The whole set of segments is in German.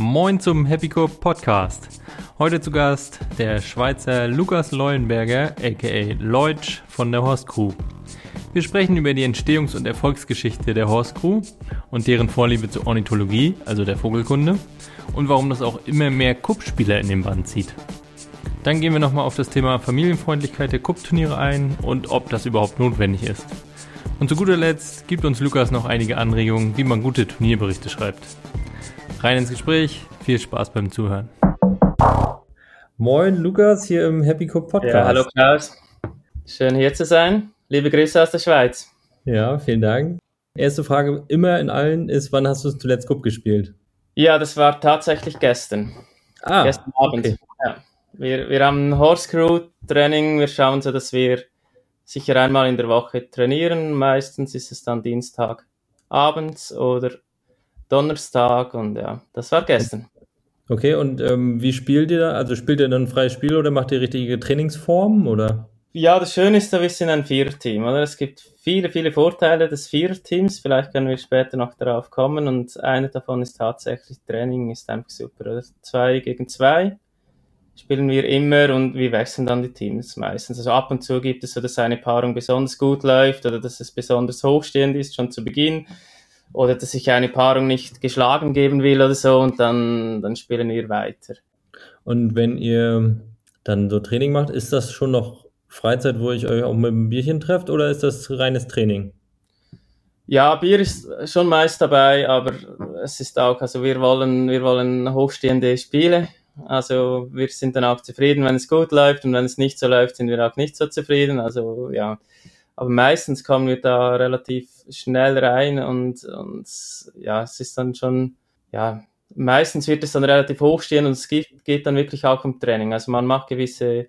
Moin zum Happy Cup Podcast. Heute zu Gast der Schweizer Lukas Leuenberger, aka Leutsch von der Horst Crew. Wir sprechen über die Entstehungs- und Erfolgsgeschichte der Horst Crew und deren Vorliebe zur Ornithologie, also der Vogelkunde, und warum das auch immer mehr Kuppspieler in den Band zieht. Dann gehen wir nochmal auf das Thema Familienfreundlichkeit der Kuppturniere ein und ob das überhaupt notwendig ist. Und zu guter Letzt gibt uns Lukas noch einige Anregungen, wie man gute Turnierberichte schreibt. Rein ins Gespräch, viel Spaß beim Zuhören. Moin Lukas hier im Happy Cup Podcast. Ja, hallo Klaus. Schön hier zu sein. Liebe Grüße aus der Schweiz. Ja, vielen Dank. Erste Frage immer in allen ist, wann hast du zuletzt Cup gespielt? Ja, das war tatsächlich gestern. Ah, gestern Abend. Okay. Ja. Wir, wir haben ein Horse Crew Training. Wir schauen so, dass wir sicher einmal in der Woche trainieren. Meistens ist es dann Dienstag abends oder Donnerstag und ja, das war gestern. Okay, und ähm, wie spielt ihr da? Also spielt ihr dann ein freies Spiel oder macht ihr richtige Trainingsformen oder? Ja, das Schöne ist, wir sind ein Viererteam, oder? Es gibt viele, viele Vorteile des Viererteams. Vielleicht können wir später noch darauf kommen und einer davon ist tatsächlich Training ist einfach super, oder? Zwei gegen zwei spielen wir immer und wir wechseln dann die Teams meistens. Also ab und zu gibt es so, dass eine Paarung besonders gut läuft oder dass es besonders hochstehend ist, schon zu Beginn. Oder dass ich eine Paarung nicht geschlagen geben will oder so und dann, dann spielen wir weiter. Und wenn ihr dann so Training macht, ist das schon noch Freizeit, wo ich euch auch mit einem Bierchen trefft oder ist das reines Training? Ja, Bier ist schon meist dabei, aber es ist auch, also wir wollen, wir wollen hochstehende Spiele also wir sind dann auch zufrieden, wenn es gut läuft und wenn es nicht so läuft, sind wir auch nicht so zufrieden. Also ja, aber meistens kommen wir da relativ schnell rein und, und ja, es ist dann schon, ja, meistens wird es dann relativ hoch stehen und es geht, geht dann wirklich auch um Training. Also man macht gewisse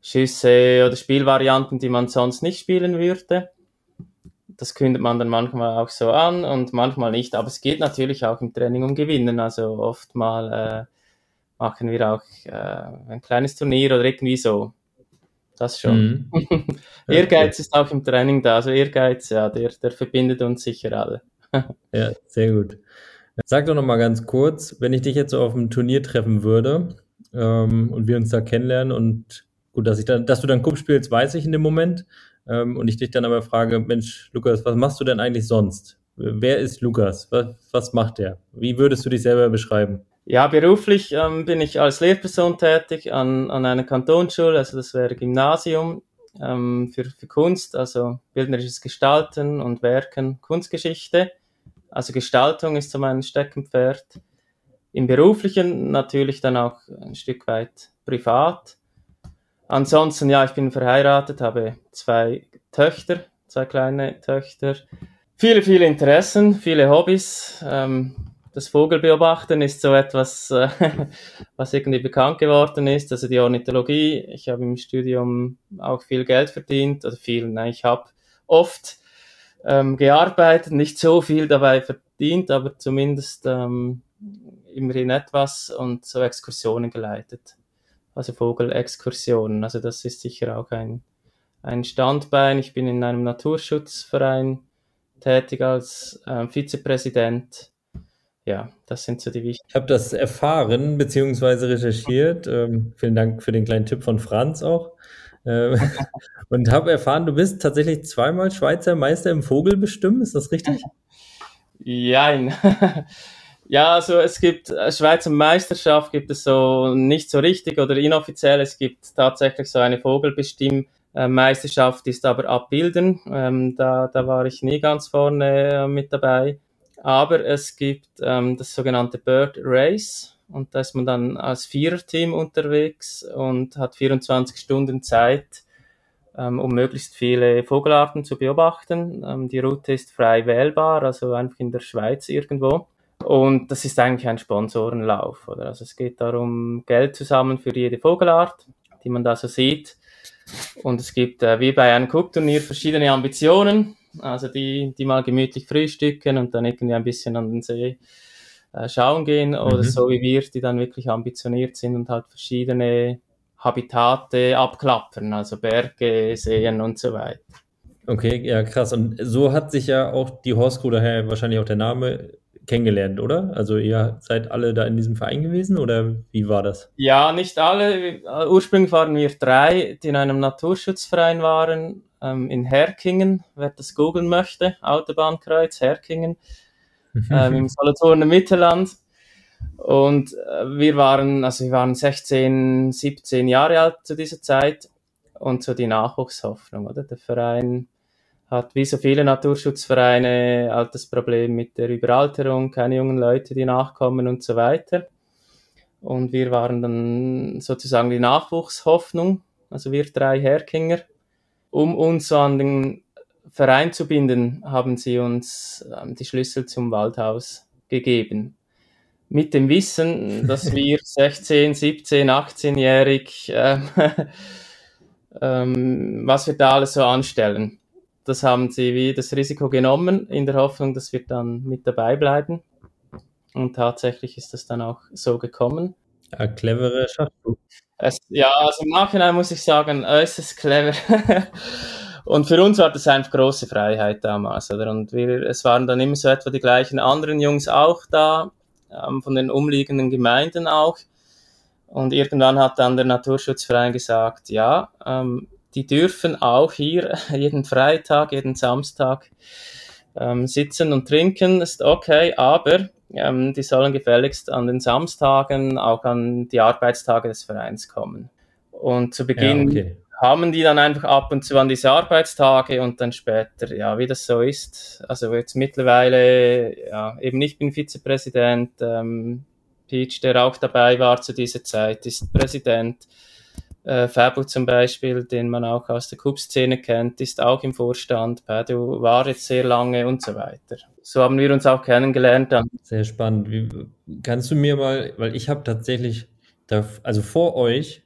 Schüsse oder Spielvarianten, die man sonst nicht spielen würde. Das kündet man dann manchmal auch so an und manchmal nicht. Aber es geht natürlich auch im Training um Gewinnen. Also oft mal äh, machen wir auch äh, ein kleines Turnier oder irgendwie so. Das schon. Mhm. Ehrgeiz ist auch im Training da. Also Ehrgeiz, ja, der, der verbindet uns sicher alle. ja, sehr gut. Sag doch noch mal ganz kurz, wenn ich dich jetzt so auf einem Turnier treffen würde ähm, und wir uns da kennenlernen und gut, dass ich dann, dass du dann Cup spielst, weiß ich in dem Moment. Ähm, und ich dich dann aber frage, Mensch, Lukas, was machst du denn eigentlich sonst? Wer ist Lukas? Was, was macht er? Wie würdest du dich selber beschreiben? Ja, beruflich ähm, bin ich als Lehrperson tätig an, an einer Kantonsschule, also das wäre Gymnasium ähm, für, für Kunst, also bildnerisches Gestalten und Werken, Kunstgeschichte. Also Gestaltung ist so mein Steckenpferd. Im beruflichen natürlich dann auch ein Stück weit privat. Ansonsten, ja, ich bin verheiratet, habe zwei Töchter, zwei kleine Töchter. Viele, viele Interessen, viele Hobbys. Ähm, das Vogelbeobachten ist so etwas, äh, was irgendwie bekannt geworden ist. Also die Ornithologie. Ich habe im Studium auch viel Geld verdient, oder viel, nein, ich habe oft ähm, gearbeitet, nicht so viel dabei verdient, aber zumindest ähm, immerhin etwas und so Exkursionen geleitet. Also Vogelexkursionen. Also das ist sicher auch ein, ein Standbein. Ich bin in einem Naturschutzverein tätig als äh, Vizepräsident ja, das sind so die wichtigen. Ich habe das erfahren bzw. recherchiert. Ähm, vielen Dank für den kleinen Tipp von Franz auch. Ähm, und habe erfahren, du bist tatsächlich zweimal Schweizer Meister im Vogelbestimmen. Ist das richtig? Jein. ja, also es gibt äh, Schweizer Meisterschaft gibt es so nicht so richtig oder inoffiziell. Es gibt tatsächlich so eine Vogelbestimmmeisterschaft, ist aber abbilden. Ähm, da, da war ich nie ganz vorne äh, mit dabei. Aber es gibt ähm, das sogenannte Bird Race und da ist man dann als Viererteam unterwegs und hat 24 Stunden Zeit, ähm, um möglichst viele Vogelarten zu beobachten. Ähm, die Route ist frei wählbar, also einfach in der Schweiz irgendwo. Und das ist eigentlich ein Sponsorenlauf, oder? Also es geht darum, Geld zusammen für jede Vogelart, die man da so sieht. Und es gibt, äh, wie bei einem Cook-Turnier, verschiedene Ambitionen. Also die, die mal gemütlich frühstücken und dann irgendwie ein bisschen an den See äh, schauen gehen oder mhm. so wie wir, die dann wirklich ambitioniert sind und halt verschiedene Habitate abklappern, also Berge, Seen und so weiter. Okay, ja krass. Und so hat sich ja auch die Crew, daher wahrscheinlich auch der Name, kennengelernt, oder? Also ihr seid alle da in diesem Verein gewesen oder wie war das? Ja, nicht alle. Ursprünglich waren wir drei, die in einem Naturschutzverein waren, ähm, in Herkingen, wer das googeln möchte, Autobahnkreuz Herkingen, ähm, im Solothurner Mittelland. Und äh, wir waren, also wir waren 16, 17 Jahre alt zu dieser Zeit und so die Nachwuchshoffnung, oder? Der Verein hat wie so viele Naturschutzvereine halt das Problem mit der Überalterung, keine jungen Leute, die nachkommen und so weiter. Und wir waren dann sozusagen die Nachwuchshoffnung, also wir drei Herkinger. Um uns so an den Verein zu binden, haben sie uns ähm, die Schlüssel zum Waldhaus gegeben. Mit dem Wissen, dass wir 16, 17, 18-jährig, äh, ähm, was wir da alles so anstellen das haben sie wie das Risiko genommen, in der Hoffnung, dass wir dann mit dabei bleiben. Und tatsächlich ist das dann auch so gekommen. Ja, clevere Schachzug. Es, ja, also im Nachhinein muss ich sagen, äußerst clever. Und für uns war das einfach große Freiheit damals, oder? Und wir, es waren dann immer so etwa die gleichen anderen Jungs auch da, ähm, von den umliegenden Gemeinden auch. Und irgendwann hat dann der Naturschutzverein gesagt, ja, ähm, die dürfen auch hier jeden Freitag, jeden Samstag ähm, sitzen und trinken, ist okay, aber ähm, die sollen gefälligst an den Samstagen auch an die Arbeitstage des Vereins kommen. Und zu Beginn ja, okay. haben die dann einfach ab und zu an diese Arbeitstage und dann später, ja, wie das so ist. Also jetzt mittlerweile, ja, eben ich bin Vizepräsident, ähm, Peach, der auch dabei war zu dieser Zeit, ist Präsident äh, Fabio zum Beispiel, den man auch aus der Cup-Szene kennt, ist auch im Vorstand. Padu war jetzt sehr lange und so weiter. So haben wir uns auch kennengelernt. Dann. Sehr spannend. Wie, kannst du mir mal, weil ich habe tatsächlich, da, also vor euch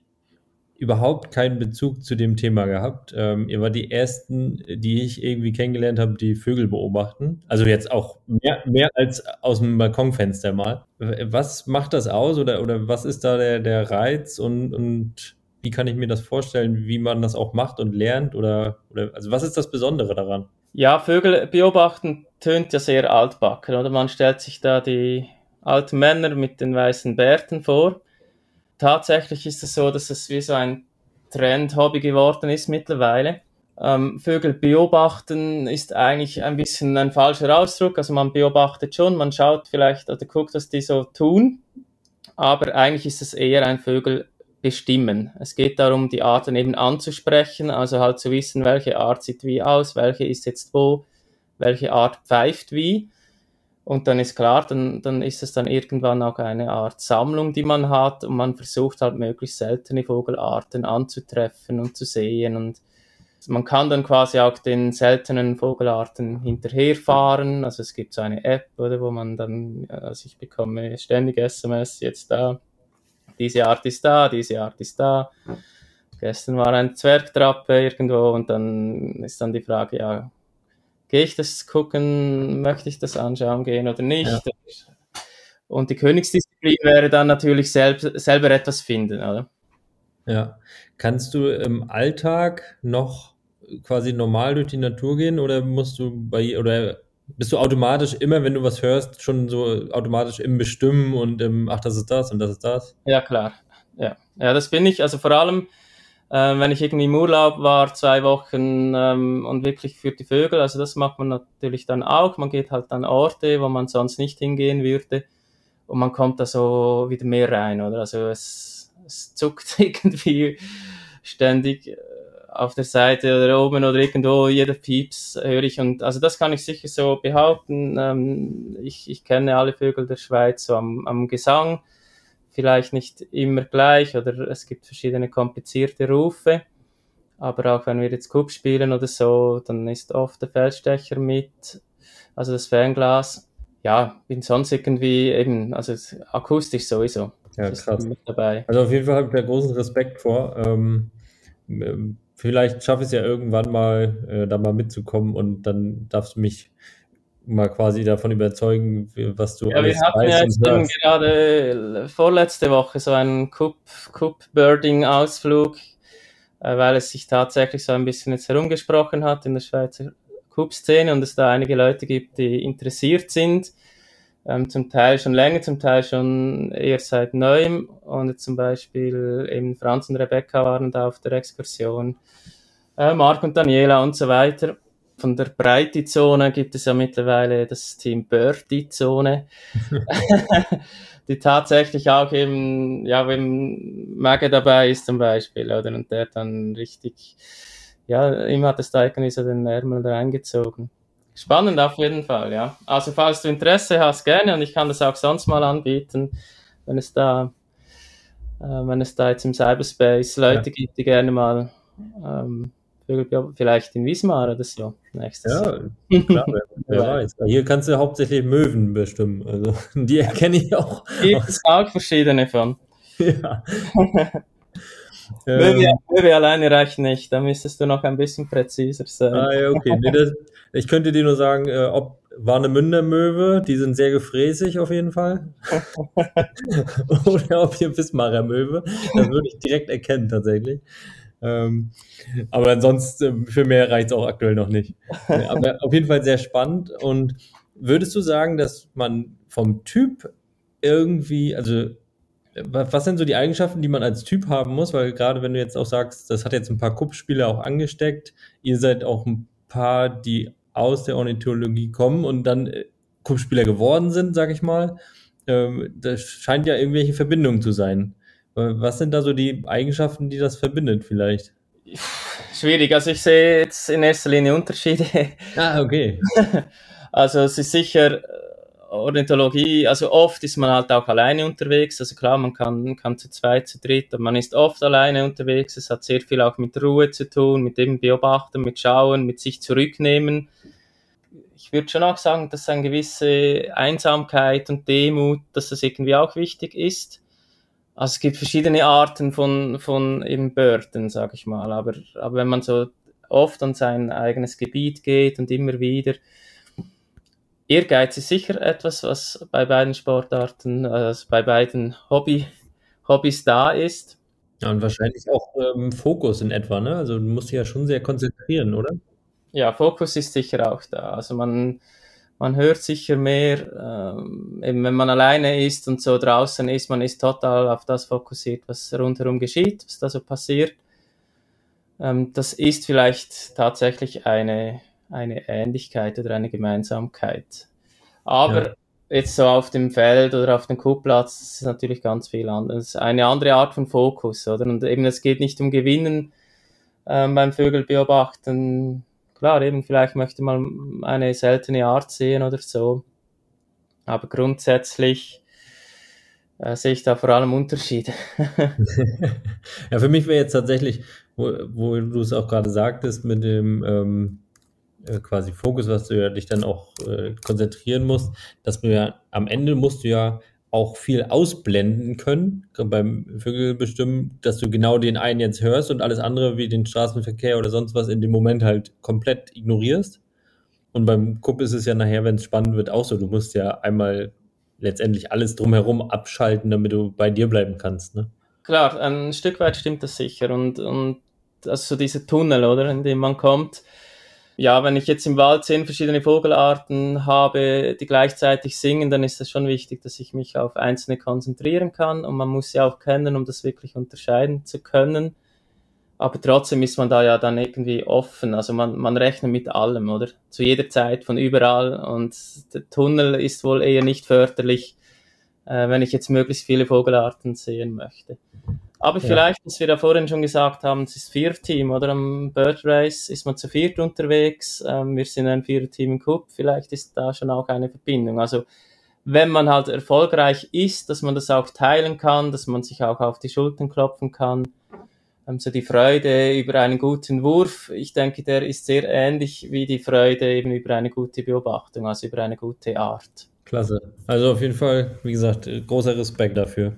überhaupt keinen Bezug zu dem Thema gehabt. Ähm, ihr war die ersten, die ich irgendwie kennengelernt habe, die Vögel beobachten. Also jetzt auch mehr, mehr als aus dem Balkonfenster mal. Was macht das aus oder, oder was ist da der, der Reiz und, und wie kann ich mir das vorstellen, wie man das auch macht und lernt? Oder, oder also was ist das Besondere daran? Ja, Vögel beobachten tönt ja sehr altbacken, oder? Man stellt sich da die alten Männer mit den weißen Bärten vor. Tatsächlich ist es so, dass es wie so ein Trend-Hobby geworden ist mittlerweile. Ähm, Vögel beobachten ist eigentlich ein bisschen ein falscher Ausdruck. Also man beobachtet schon, man schaut vielleicht oder guckt, was die so tun. Aber eigentlich ist es eher ein Vögel bestimmen. Es geht darum, die Arten eben anzusprechen, also halt zu wissen, welche Art sieht wie aus, welche ist jetzt wo, welche Art pfeift wie. Und dann ist klar, dann, dann ist es dann irgendwann auch eine Art Sammlung, die man hat und man versucht halt möglichst seltene Vogelarten anzutreffen und zu sehen und man kann dann quasi auch den seltenen Vogelarten hinterherfahren. Also es gibt so eine App, oder, wo man dann, also ich bekomme ständig SMS jetzt da, diese Art ist da, diese Art ist da. Gestern war ein Zwergtrappe irgendwo und dann ist dann die Frage, ja, gehe ich das gucken, möchte ich das anschauen gehen oder nicht? Ja. Und die Königsdisziplin wäre dann natürlich selbst, selber etwas finden, oder? Ja. Kannst du im Alltag noch quasi normal durch die Natur gehen oder musst du bei oder bist du automatisch immer, wenn du was hörst, schon so automatisch im Bestimmen und im, ach, das ist das und das ist das? Ja, klar. Ja, ja das bin ich. Also vor allem, äh, wenn ich irgendwie im Urlaub war, zwei Wochen ähm, und wirklich für die Vögel, also das macht man natürlich dann auch. Man geht halt an Orte, wo man sonst nicht hingehen würde und man kommt da so wieder mehr rein, oder? Also es, es zuckt irgendwie ständig auf der Seite oder oben oder irgendwo, jeder Pieps höre ich und also das kann ich sicher so behaupten. Ähm, ich, ich kenne alle Vögel der Schweiz so am, am Gesang, vielleicht nicht immer gleich oder es gibt verschiedene komplizierte Rufe. Aber auch wenn wir jetzt Cup spielen oder so, dann ist oft der Feldstecher mit, also das Fernglas. Ja, bin sonst irgendwie eben, also akustisch sowieso. Ja, krass. Mit dabei. Also auf jeden Fall habe ich da großen Respekt vor. Ähm, vielleicht schaffe ich es ja irgendwann mal, äh, da mal mitzukommen und dann darfst du mich mal quasi davon überzeugen, was du ja, alles wir hatten ja jetzt gerade vorletzte Woche so einen Cup-Birding-Ausflug, äh, weil es sich tatsächlich so ein bisschen jetzt herumgesprochen hat in der Schweizer Cup-Szene und es da einige Leute gibt, die interessiert sind. Ähm, zum Teil schon länger, zum Teil schon eher seit neuem. Und zum Beispiel eben Franz und Rebecca waren da auf der Exkursion, äh, Marc und Daniela und so weiter. Von der Breite-Zone gibt es ja mittlerweile das Team Birdie-Zone, die tatsächlich auch eben, ja, wenn Mage dabei ist zum Beispiel, oder, und der dann richtig, ja, ihm hat das da irgendwie so den Ärmel reingezogen. Spannend auf jeden Fall, ja. Also falls du Interesse hast, gerne und ich kann das auch sonst mal anbieten, wenn es da, äh, wenn es da jetzt im Cyberspace Leute ja. gibt, die gerne mal ähm, vielleicht in Wismar oder so nächstes ja, Jahr. Klar, wer, wer weiß. Hier kannst du hauptsächlich Möwen bestimmen, also die erkenne ich auch. Gibt es auch verschiedene von. Ja. Möwe, ähm, Möwe alleine reicht nicht, da müsstest du noch ein bisschen präziser sein. Ah, ja, okay. Nee, das, ich könnte dir nur sagen, äh, ob Warnemünder Möwe, die sind sehr gefräßig auf jeden Fall. Oder ob hier Wismarer Möwe, das würde ich direkt erkennen tatsächlich. Ähm, aber ansonsten für mehr reicht es auch aktuell noch nicht. Aber auf jeden Fall sehr spannend. Und würdest du sagen, dass man vom Typ irgendwie, also was sind so die Eigenschaften, die man als Typ haben muss? Weil gerade wenn du jetzt auch sagst, das hat jetzt ein paar Kuppspieler auch angesteckt, ihr seid auch ein paar, die aus der Ornithologie kommen und dann äh, Kuppspieler geworden sind, sag ich mal. Ähm, das scheint ja irgendwelche Verbindungen zu sein. Was sind da so die Eigenschaften, die das verbindet vielleicht? Schwierig, also ich sehe jetzt in erster Linie Unterschiede. Ah, okay. Also es ist sicher Ornithologie, also oft ist man halt auch alleine unterwegs. Also klar, man kann, kann zu zweit, zu dritt, aber man ist oft alleine unterwegs. Es hat sehr viel auch mit Ruhe zu tun, mit dem Beobachten, mit Schauen, mit sich zurücknehmen. Ich würde schon auch sagen, dass eine gewisse Einsamkeit und Demut, dass das irgendwie auch wichtig ist. Also es gibt verschiedene Arten von, von eben Börden, sag ich mal. Aber, aber wenn man so oft an sein eigenes Gebiet geht und immer wieder, Ehrgeiz ist sicher etwas, was bei beiden Sportarten, also bei beiden Hobby, Hobbys da ist. Ja, und wahrscheinlich auch ähm, Fokus in etwa, ne? Also du musst dich ja schon sehr konzentrieren, oder? Ja, Fokus ist sicher auch da. Also man, man hört sicher mehr, ähm, eben wenn man alleine ist und so draußen ist, man ist total auf das fokussiert, was rundherum geschieht, was da so passiert. Ähm, das ist vielleicht tatsächlich eine, eine Ähnlichkeit oder eine Gemeinsamkeit. Aber ja. jetzt so auf dem Feld oder auf dem Kuhplatz ist natürlich ganz viel anderes. Eine andere Art von Fokus, oder? Und eben es geht nicht um Gewinnen ähm, beim Vögelbeobachten. Klar, eben vielleicht möchte man eine seltene Art sehen oder so. Aber grundsätzlich äh, sehe ich da vor allem Unterschiede. ja, für mich wäre jetzt tatsächlich, wo, wo du es auch gerade sagtest, mit dem ähm, äh, quasi Fokus, was du ja dich dann auch äh, konzentrieren musst, dass du ja am Ende musst du ja auch viel ausblenden können beim Vögel bestimmen, dass du genau den einen jetzt hörst und alles andere wie den Straßenverkehr oder sonst was in dem Moment halt komplett ignorierst. Und beim Kupp ist es ja nachher, wenn es spannend wird, auch so. Du musst ja einmal letztendlich alles drumherum abschalten, damit du bei dir bleiben kannst. Ne? Klar, ein Stück weit stimmt das sicher. Und, und also so diese Tunnel, oder, in dem man kommt, ja, wenn ich jetzt im Wald zehn verschiedene Vogelarten habe, die gleichzeitig singen, dann ist es schon wichtig, dass ich mich auf einzelne konzentrieren kann und man muss sie auch kennen, um das wirklich unterscheiden zu können. Aber trotzdem ist man da ja dann irgendwie offen. Also man, man rechnet mit allem, oder? Zu jeder Zeit, von überall. Und der Tunnel ist wohl eher nicht förderlich, äh, wenn ich jetzt möglichst viele Vogelarten sehen möchte. Aber ja. vielleicht, was wir da vorhin schon gesagt haben, es ist Vier-Team, oder? Am Bird Race ist man zu viert unterwegs. Ähm, wir sind ein Vier-Team im Cup. Vielleicht ist da schon auch eine Verbindung. Also, wenn man halt erfolgreich ist, dass man das auch teilen kann, dass man sich auch auf die Schultern klopfen kann. Ähm, so die Freude über einen guten Wurf, ich denke, der ist sehr ähnlich wie die Freude eben über eine gute Beobachtung, also über eine gute Art. Klasse. Also auf jeden Fall, wie gesagt, großer Respekt dafür.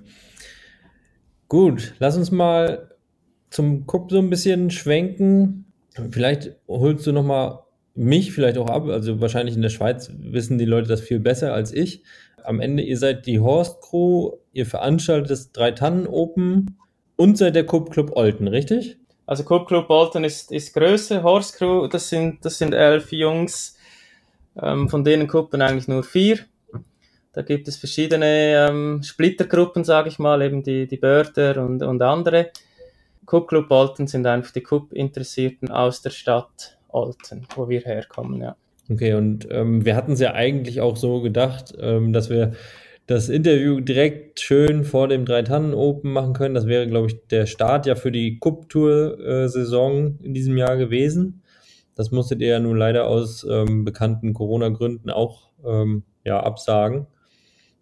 Gut, lass uns mal zum Cup so ein bisschen schwenken. Vielleicht holst du noch mal mich vielleicht auch ab. Also wahrscheinlich in der Schweiz wissen die Leute das viel besser als ich. Am Ende, ihr seid die Horst Crew, ihr veranstaltet das Drei-Tannen Open und seid der Cup Club Olten, richtig? Also Cup Club Olten ist, ist größer. Horst Crew, das sind, das sind elf Jungs, ähm, von denen Kuppen eigentlich nur vier. Da gibt es verschiedene ähm, Splittergruppen, sage ich mal, eben die, die Börder und, und andere. Cup Club Olten sind einfach die Cup-Interessierten aus der Stadt Olten, wo wir herkommen, ja. Okay, und ähm, wir hatten es ja eigentlich auch so gedacht, ähm, dass wir das Interview direkt schön vor dem Dreitannen Open machen können. Das wäre, glaube ich, der Start ja für die Cup-Tour-Saison in diesem Jahr gewesen. Das musstet ihr ja nun leider aus ähm, bekannten Corona-Gründen auch ähm, ja, absagen.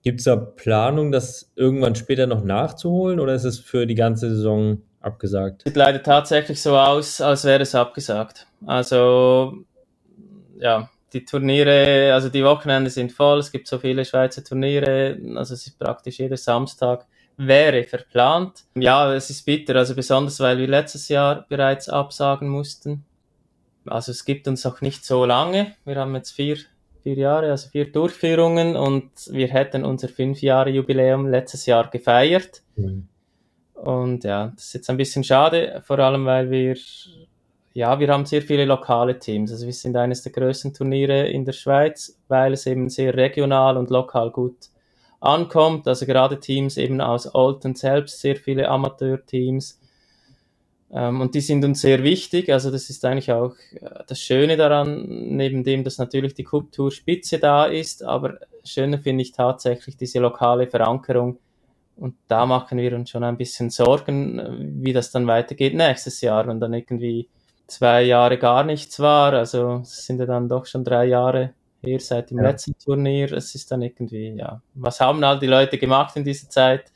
Gibt es da Planung, das irgendwann später noch nachzuholen oder ist es für die ganze Saison abgesagt? Sieht leider tatsächlich so aus, als wäre es abgesagt. Also, ja, die Turniere, also die Wochenende sind voll, es gibt so viele Schweizer Turniere, also es ist praktisch jeder Samstag wäre verplant. Ja, es ist bitter, also besonders weil wir letztes Jahr bereits absagen mussten. Also es gibt uns auch nicht so lange. Wir haben jetzt vier, vier Jahre, also vier Durchführungen und wir hätten unser fünf Jahre Jubiläum letztes Jahr gefeiert. Mhm. Und ja, das ist jetzt ein bisschen schade, vor allem weil wir ja, wir haben sehr viele lokale Teams. Also wir sind eines der größten Turniere in der Schweiz, weil es eben sehr regional und lokal gut ankommt. Also gerade Teams eben aus Olten selbst, sehr viele Amateurteams. Ähm, und die sind uns sehr wichtig. Also das ist eigentlich auch äh, das Schöne daran, neben dem, dass natürlich die Kultur Spitze da ist, aber schöner finde ich tatsächlich diese lokale Verankerung. Und da machen wir uns schon ein bisschen Sorgen, äh, wie das dann weitergeht nächstes Jahr und dann irgendwie zwei Jahre gar nichts war. Also es sind ja dann doch schon drei Jahre her seit dem ja. letzten Turnier. Es ist dann irgendwie, ja, was haben all die Leute gemacht in dieser Zeit?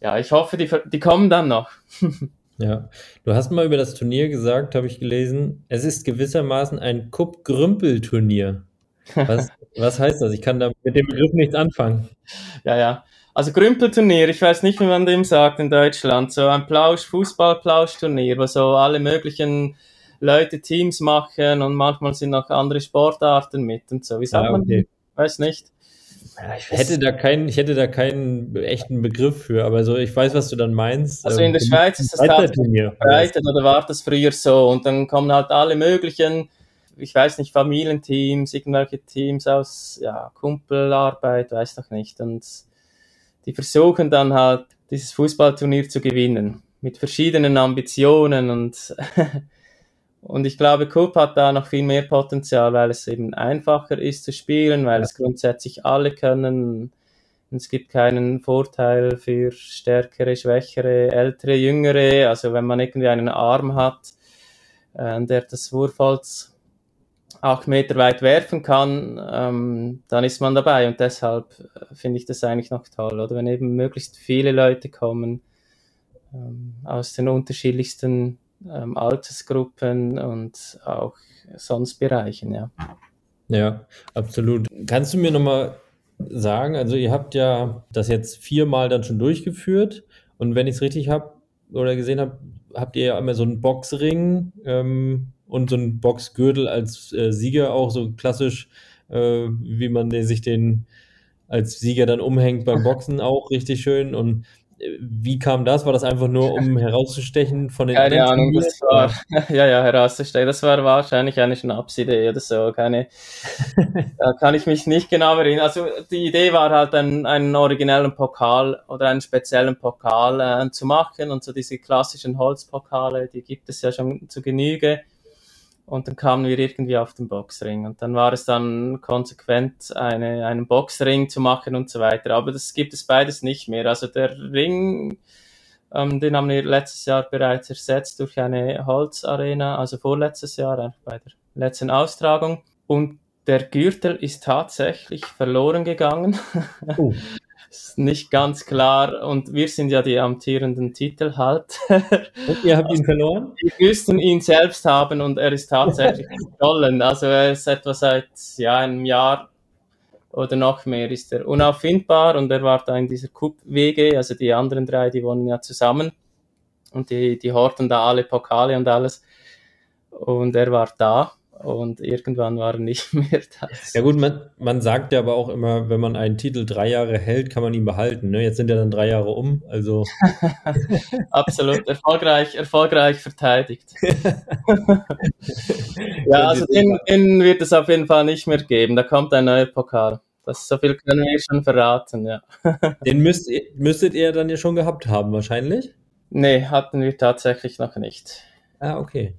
Ja, ich hoffe, die, die kommen dann noch. ja, du hast mal über das Turnier gesagt, habe ich gelesen, es ist gewissermaßen ein Kupp-Grümpel-Turnier. Was, was heißt das? Ich kann da mit dem Begriff nichts anfangen. Ja, ja. Also Grümpelturnier, ich weiß nicht, wie man dem sagt in Deutschland. So ein Plausch, Fußball-Plauschturnier, wo so alle möglichen Leute Teams machen und manchmal sind noch andere Sportarten mit und so. Wie sagt ja, okay. man? Weiß nicht. Ich hätte da keinen, ich hätte da keinen echten Begriff für, aber so, ich weiß, was du dann meinst. Also in der ähm, Schweiz ist das tatsächlich verbreitet oder war das früher so? Und dann kommen halt alle möglichen, ich weiß nicht, Familienteams, irgendwelche Teams aus, ja, Kumpelarbeit, weiß doch nicht. Und die versuchen dann halt dieses Fußballturnier zu gewinnen. Mit verschiedenen Ambitionen und und ich glaube, Cup hat da noch viel mehr Potenzial, weil es eben einfacher ist zu spielen, weil ja. es grundsätzlich alle können. Es gibt keinen Vorteil für stärkere, schwächere, ältere, jüngere. Also wenn man irgendwie einen Arm hat, äh, der das Wurfholz acht Meter weit werfen kann, ähm, dann ist man dabei. Und deshalb äh, finde ich das eigentlich noch toll, oder wenn eben möglichst viele Leute kommen ähm, aus den unterschiedlichsten ähm, Altersgruppen und auch sonst Bereichen, ja. Ja, absolut. Kannst du mir nochmal sagen, also ihr habt ja das jetzt viermal dann schon durchgeführt und wenn ich es richtig habe oder gesehen habe, habt ihr ja immer so einen Boxring, ähm, und so ein Boxgürtel als äh, Sieger auch so klassisch, äh, wie man sich den als Sieger dann umhängt beim Boxen auch richtig schön. Und wie kam das? War das einfach nur, um herauszustechen von den Keine Ahnung, das war, ja, ja, herauszustechen. Das war wahrscheinlich eine Schnapsidee oder so. Keine, da kann ich mich nicht genau erinnern. Also, die Idee war halt, einen, einen originellen Pokal oder einen speziellen Pokal äh, zu machen und so diese klassischen Holzpokale, die gibt es ja schon zu Genüge. Und dann kamen wir irgendwie auf den Boxring. Und dann war es dann konsequent, eine, einen Boxring zu machen und so weiter. Aber das gibt es beides nicht mehr. Also der Ring, ähm, den haben wir letztes Jahr bereits ersetzt durch eine Holzarena, also vorletztes Jahr, bei der letzten Austragung. Und der Gürtel ist tatsächlich verloren gegangen. Oh. ist nicht ganz klar. Und wir sind ja die amtierenden Titelhalter. Und ihr habt ihn verloren? Wir müssten ihn selbst haben und er ist tatsächlich gestohlen. Also er ist etwa seit ja, einem Jahr oder noch mehr ist er unauffindbar und er war da in dieser Cup-Wege, also die anderen drei, die wohnen ja zusammen und die, die horten da alle Pokale und alles und er war da und irgendwann war er nicht mehr das. Ja gut, man, man sagt ja aber auch immer, wenn man einen Titel drei Jahre hält, kann man ihn behalten. Ne? Jetzt sind ja dann drei Jahre um, also. Absolut, erfolgreich, erfolgreich verteidigt. ja, also den, den wird es auf jeden Fall nicht mehr geben. Da kommt ein neuer Pokal. Das, so viel können wir schon verraten, ja. Den müsst, müsstet ihr dann ja schon gehabt haben, wahrscheinlich? Nee, hatten wir tatsächlich noch nicht. Ah, okay.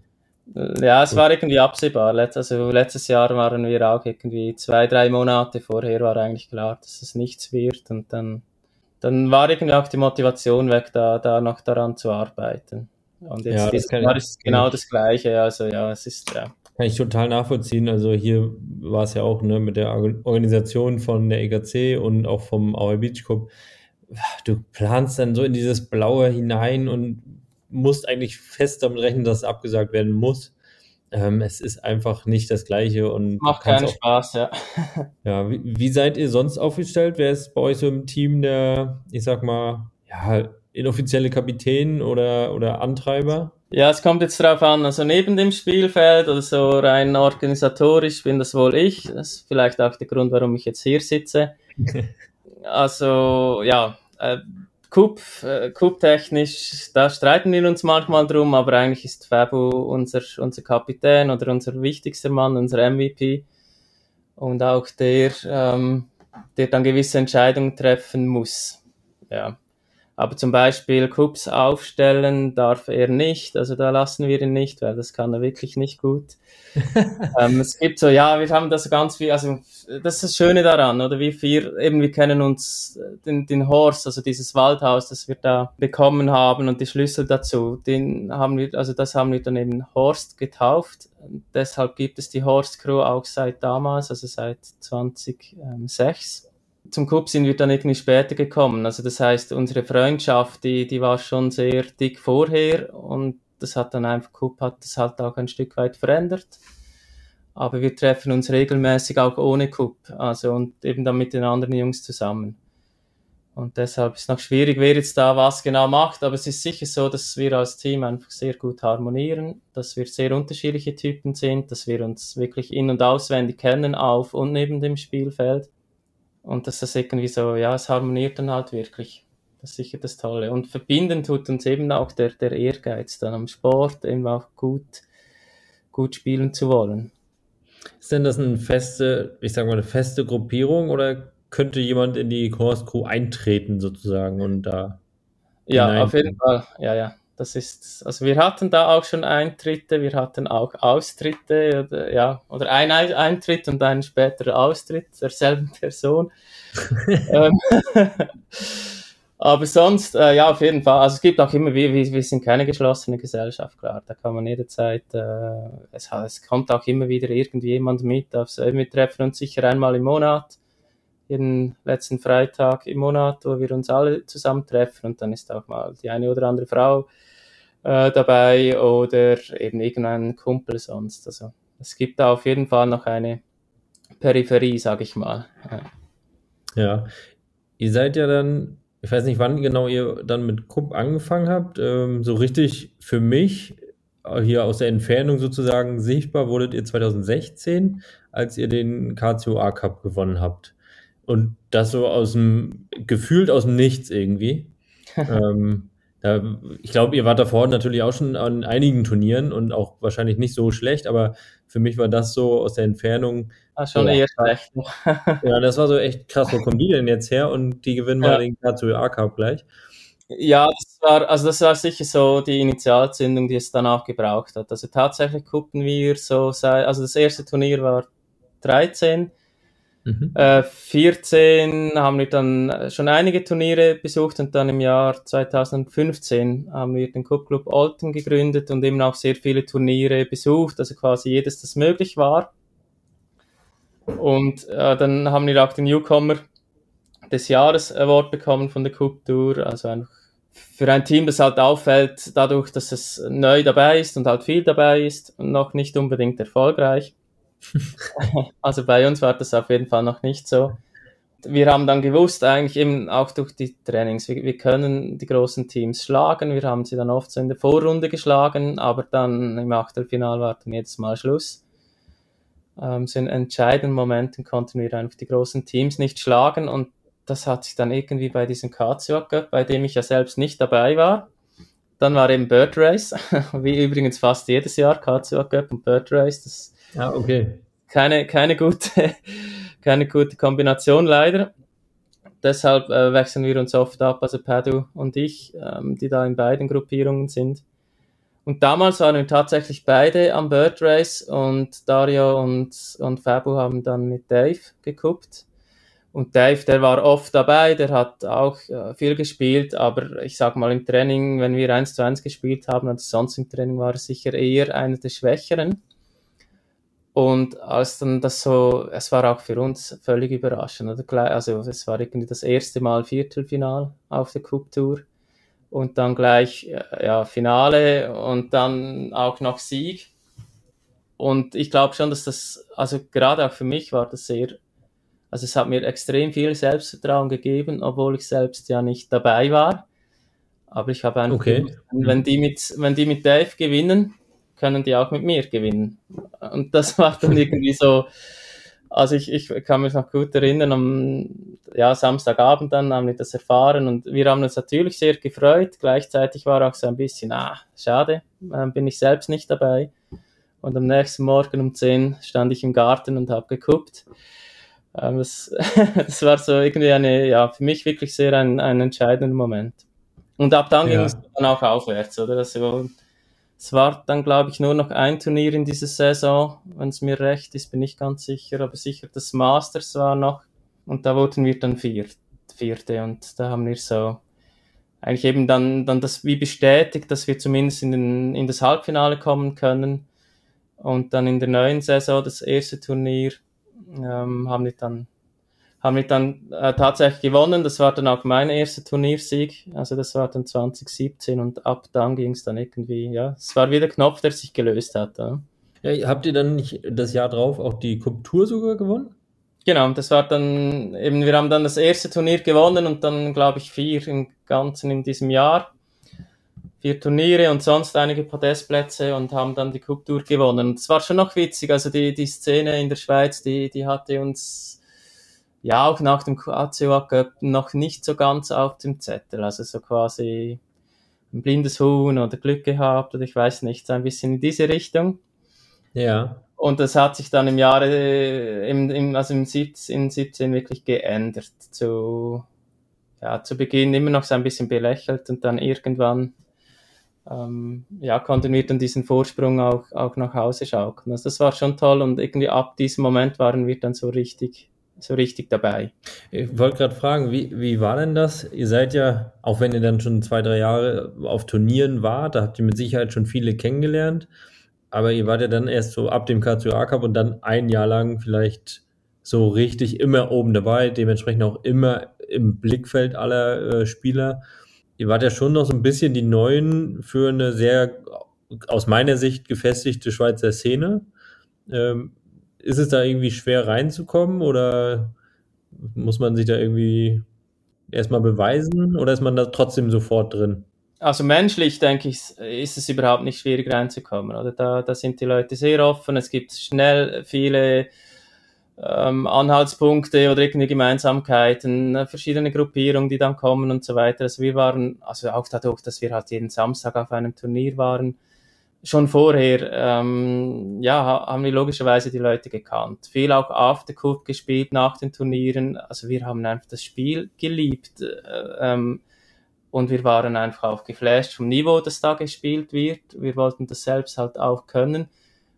Ja, es war irgendwie absehbar. Also letztes Jahr waren wir auch irgendwie zwei, drei Monate vorher war eigentlich klar, dass es nichts wird und dann, dann war irgendwie auch die Motivation weg, da, da noch daran zu arbeiten. Und jetzt ja, ist, war es genau das Gleiche. Also ja, es ist ja. Kann ich total nachvollziehen. Also hier war es ja auch ne, mit der Organisation von der EGC und auch vom Our Beach Cup. Du planst dann so in dieses Blaue hinein und musst eigentlich fest damit rechnen, dass es abgesagt werden muss. Ähm, es ist einfach nicht das Gleiche und macht keinen auch, Spaß, ja. Ja, wie, wie, seid ihr sonst aufgestellt? Wer ist bei euch so im Team der, ich sag mal, ja, inoffizielle Kapitän oder, oder Antreiber? Ja, es kommt jetzt drauf an. Also neben dem Spielfeld oder so rein organisatorisch bin das wohl ich. Das ist vielleicht auch der Grund, warum ich jetzt hier sitze. also ja, Coup, äh, Coup-technisch, da streiten wir uns manchmal drum, aber eigentlich ist Fabu unser, unser Kapitän oder unser wichtigster Mann, unser MVP. Und auch der, ähm, der dann gewisse Entscheidungen treffen muss. Ja. Aber zum Beispiel Cups aufstellen darf er nicht, also da lassen wir ihn nicht, weil das kann er wirklich nicht gut. ähm, es gibt so, ja, wir haben das ganz viel, also das ist das Schöne daran, oder wie wir eben, wir kennen uns den, den Horst, also dieses Waldhaus, das wir da bekommen haben und die Schlüssel dazu, den haben wir, also das haben wir dann eben Horst getauft. deshalb gibt es die Horst Crew auch seit damals, also seit 2006 zum Club sind wir dann irgendwie später gekommen. Also das heißt, unsere Freundschaft, die, die war schon sehr dick vorher und das hat dann einfach, Club hat das halt auch ein Stück weit verändert. Aber wir treffen uns regelmäßig auch ohne Cup, also und eben dann mit den anderen Jungs zusammen. Und deshalb ist noch schwierig, wer jetzt da was genau macht, aber es ist sicher so, dass wir als Team einfach sehr gut harmonieren, dass wir sehr unterschiedliche Typen sind, dass wir uns wirklich in- und auswendig kennen auf und neben dem Spielfeld. Und dass das irgendwie so, ja, es harmoniert dann halt wirklich. Das ist sicher das Tolle. Und verbinden tut uns eben auch der, der Ehrgeiz dann am Sport, eben auch gut, gut spielen zu wollen. Ist denn das eine feste, ich sag mal, eine feste Gruppierung oder könnte jemand in die Chorus Crew eintreten sozusagen und da? Ja, auf jeden Fall. Ja, ja. Das ist, also wir hatten da auch schon Eintritte, wir hatten auch Austritte, oder, ja, oder ein Eintritt und ein späterer Austritt derselben Person. ähm, aber sonst, äh, ja, auf jeden Fall. Also es gibt auch immer, wir, wir sind keine geschlossene Gesellschaft, klar. Da kann man jederzeit, äh, es, es kommt auch immer wieder irgendjemand mit. Wir treffen uns sicher einmal im Monat jeden letzten Freitag im Monat, wo wir uns alle zusammen treffen und dann ist auch mal die eine oder andere Frau äh, dabei oder eben irgendein Kumpel sonst. Also es gibt da auf jeden Fall noch eine Peripherie, sag ich mal. Ja. ja. Ihr seid ja dann, ich weiß nicht, wann genau ihr dann mit Kupp angefangen habt. Ähm, so richtig für mich äh, hier aus der Entfernung sozusagen sichtbar wurdet ihr 2016, als ihr den KCOA Cup gewonnen habt. Und das so aus dem, gefühlt aus dem Nichts irgendwie. ähm, da, ich glaube, ihr wart davor natürlich auch schon an einigen Turnieren und auch wahrscheinlich nicht so schlecht, aber für mich war das so aus der Entfernung. War schon eher schlecht. ja, das war so echt krass. Wo kommen die denn jetzt her? Und die gewinnen ja. mal den KZA Cup gleich. Ja, das war, also das war sicher so die Initialzündung, die es danach gebraucht hat. Also tatsächlich guckten wir so, also das erste Turnier war 13 Mhm. Äh, 14 haben wir dann schon einige Turniere besucht und dann im Jahr 2015 haben wir den Cup Club Olten gegründet und eben auch sehr viele Turniere besucht, also quasi jedes, das möglich war. Und äh, dann haben wir auch den Newcomer des Jahres Award bekommen von der Cup Tour, also einfach für ein Team, das halt auffällt, dadurch, dass es neu dabei ist und halt viel dabei ist und noch nicht unbedingt erfolgreich. Also bei uns war das auf jeden Fall noch nicht so. Wir haben dann gewusst, eigentlich eben auch durch die Trainings, wir, wir können die großen Teams schlagen. Wir haben sie dann oft so in der Vorrunde geschlagen, aber dann im Achtelfinal war dann jedes Mal Schluss. Ähm, so in entscheidenden Momenten konnten wir einfach die großen Teams nicht schlagen und das hat sich dann irgendwie bei diesem Cup, bei dem ich ja selbst nicht dabei war. Dann war eben Bird Race, wie übrigens fast jedes Jahr Cup und Bird Race. Das Ah, okay. keine, keine gute, keine gute Kombination leider. Deshalb äh, wechseln wir uns oft ab, also Padu und ich, ähm, die da in beiden Gruppierungen sind. Und damals waren wir tatsächlich beide am Bird Race und Dario und, und Fabu haben dann mit Dave geguckt. Und Dave, der war oft dabei, der hat auch äh, viel gespielt, aber ich sag mal im Training, wenn wir eins zu eins gespielt haben, und sonst im Training war er sicher eher einer der Schwächeren. Und als dann das so, es war auch für uns völlig überraschend. Oder? Also es war irgendwie das erste Mal Viertelfinal auf der Cup Tour und dann gleich äh, ja, Finale und dann auch noch Sieg. Und ich glaube schon, dass das, also gerade auch für mich war das sehr, also es hat mir extrem viel Selbstvertrauen gegeben, obwohl ich selbst ja nicht dabei war. Aber ich habe einfach, okay. wenn die mit, wenn die mit Dave gewinnen, können die auch mit mir gewinnen. Und das war dann irgendwie so, also ich, ich kann mich noch gut erinnern, am ja, Samstagabend dann haben wir das erfahren und wir haben uns natürlich sehr gefreut. Gleichzeitig war auch so ein bisschen, ah, schade, äh, bin ich selbst nicht dabei. Und am nächsten Morgen um 10 stand ich im Garten und habe geguckt. Ähm, das, das war so irgendwie eine, ja, für mich wirklich sehr ein, ein entscheidender Moment. Und ab dann ja. ging es dann auch aufwärts, oder? Also, es war dann, glaube ich, nur noch ein Turnier in dieser Saison, wenn es mir recht ist, bin ich ganz sicher, aber sicher das Masters war noch. Und da wurden wir dann vier, vierte und da haben wir so eigentlich eben dann, dann das wie bestätigt, dass wir zumindest in, den, in das Halbfinale kommen können. Und dann in der neuen Saison, das erste Turnier, ähm, haben wir dann haben wir dann äh, tatsächlich gewonnen. Das war dann auch mein erster Turniersieg. Also das war dann 2017 und ab dann ging es dann irgendwie, ja, es war wieder Knopf, der sich gelöst hat. Ja. Ja, habt ihr dann nicht das Jahr drauf auch die Cup Tour sogar gewonnen? Genau, das war dann eben, wir haben dann das erste Turnier gewonnen und dann glaube ich vier im Ganzen in diesem Jahr. Vier Turniere und sonst einige Podestplätze und haben dann die Cup Tour gewonnen. Und es war schon noch witzig, also die, die Szene in der Schweiz, die, die hatte uns ja auch nach dem ACOA Cup noch nicht so ganz auf dem Zettel. Also so quasi ein blindes Huhn oder Glück gehabt oder ich weiß nicht, so ein bisschen in diese Richtung. Ja. Und das hat sich dann im Jahre, im, im, also im 17, in 17 wirklich geändert. Zu, ja, zu Beginn immer noch so ein bisschen belächelt und dann irgendwann ähm, ja, konnten wir dann diesen Vorsprung auch, auch nach Hause schaukeln. Also das war schon toll und irgendwie ab diesem Moment waren wir dann so richtig so richtig dabei. Ich wollte gerade fragen, wie, wie war denn das? Ihr seid ja, auch wenn ihr dann schon zwei, drei Jahre auf Turnieren wart, da habt ihr mit Sicherheit schon viele kennengelernt, aber ihr wart ja dann erst so ab dem KCA Cup und dann ein Jahr lang vielleicht so richtig immer oben dabei, dementsprechend auch immer im Blickfeld aller äh, Spieler. Ihr wart ja schon noch so ein bisschen die Neuen für eine sehr, aus meiner Sicht, gefestigte Schweizer Szene. Ähm, ist es da irgendwie schwer reinzukommen oder muss man sich da irgendwie erstmal beweisen oder ist man da trotzdem sofort drin? Also menschlich, denke ich, ist es überhaupt nicht schwierig reinzukommen. Oder da, da sind die Leute sehr offen, es gibt schnell viele ähm, Anhaltspunkte oder irgendwie Gemeinsamkeiten, verschiedene Gruppierungen, die dann kommen und so weiter. Also wir waren, also auch dadurch, dass wir halt jeden Samstag auf einem Turnier waren, schon vorher, ähm, ja, haben wir logischerweise die Leute gekannt. Viel auch After Cup gespielt nach den Turnieren. Also wir haben einfach das Spiel geliebt. Äh, ähm, und wir waren einfach auch geflasht vom Niveau, das da gespielt wird. Wir wollten das selbst halt auch können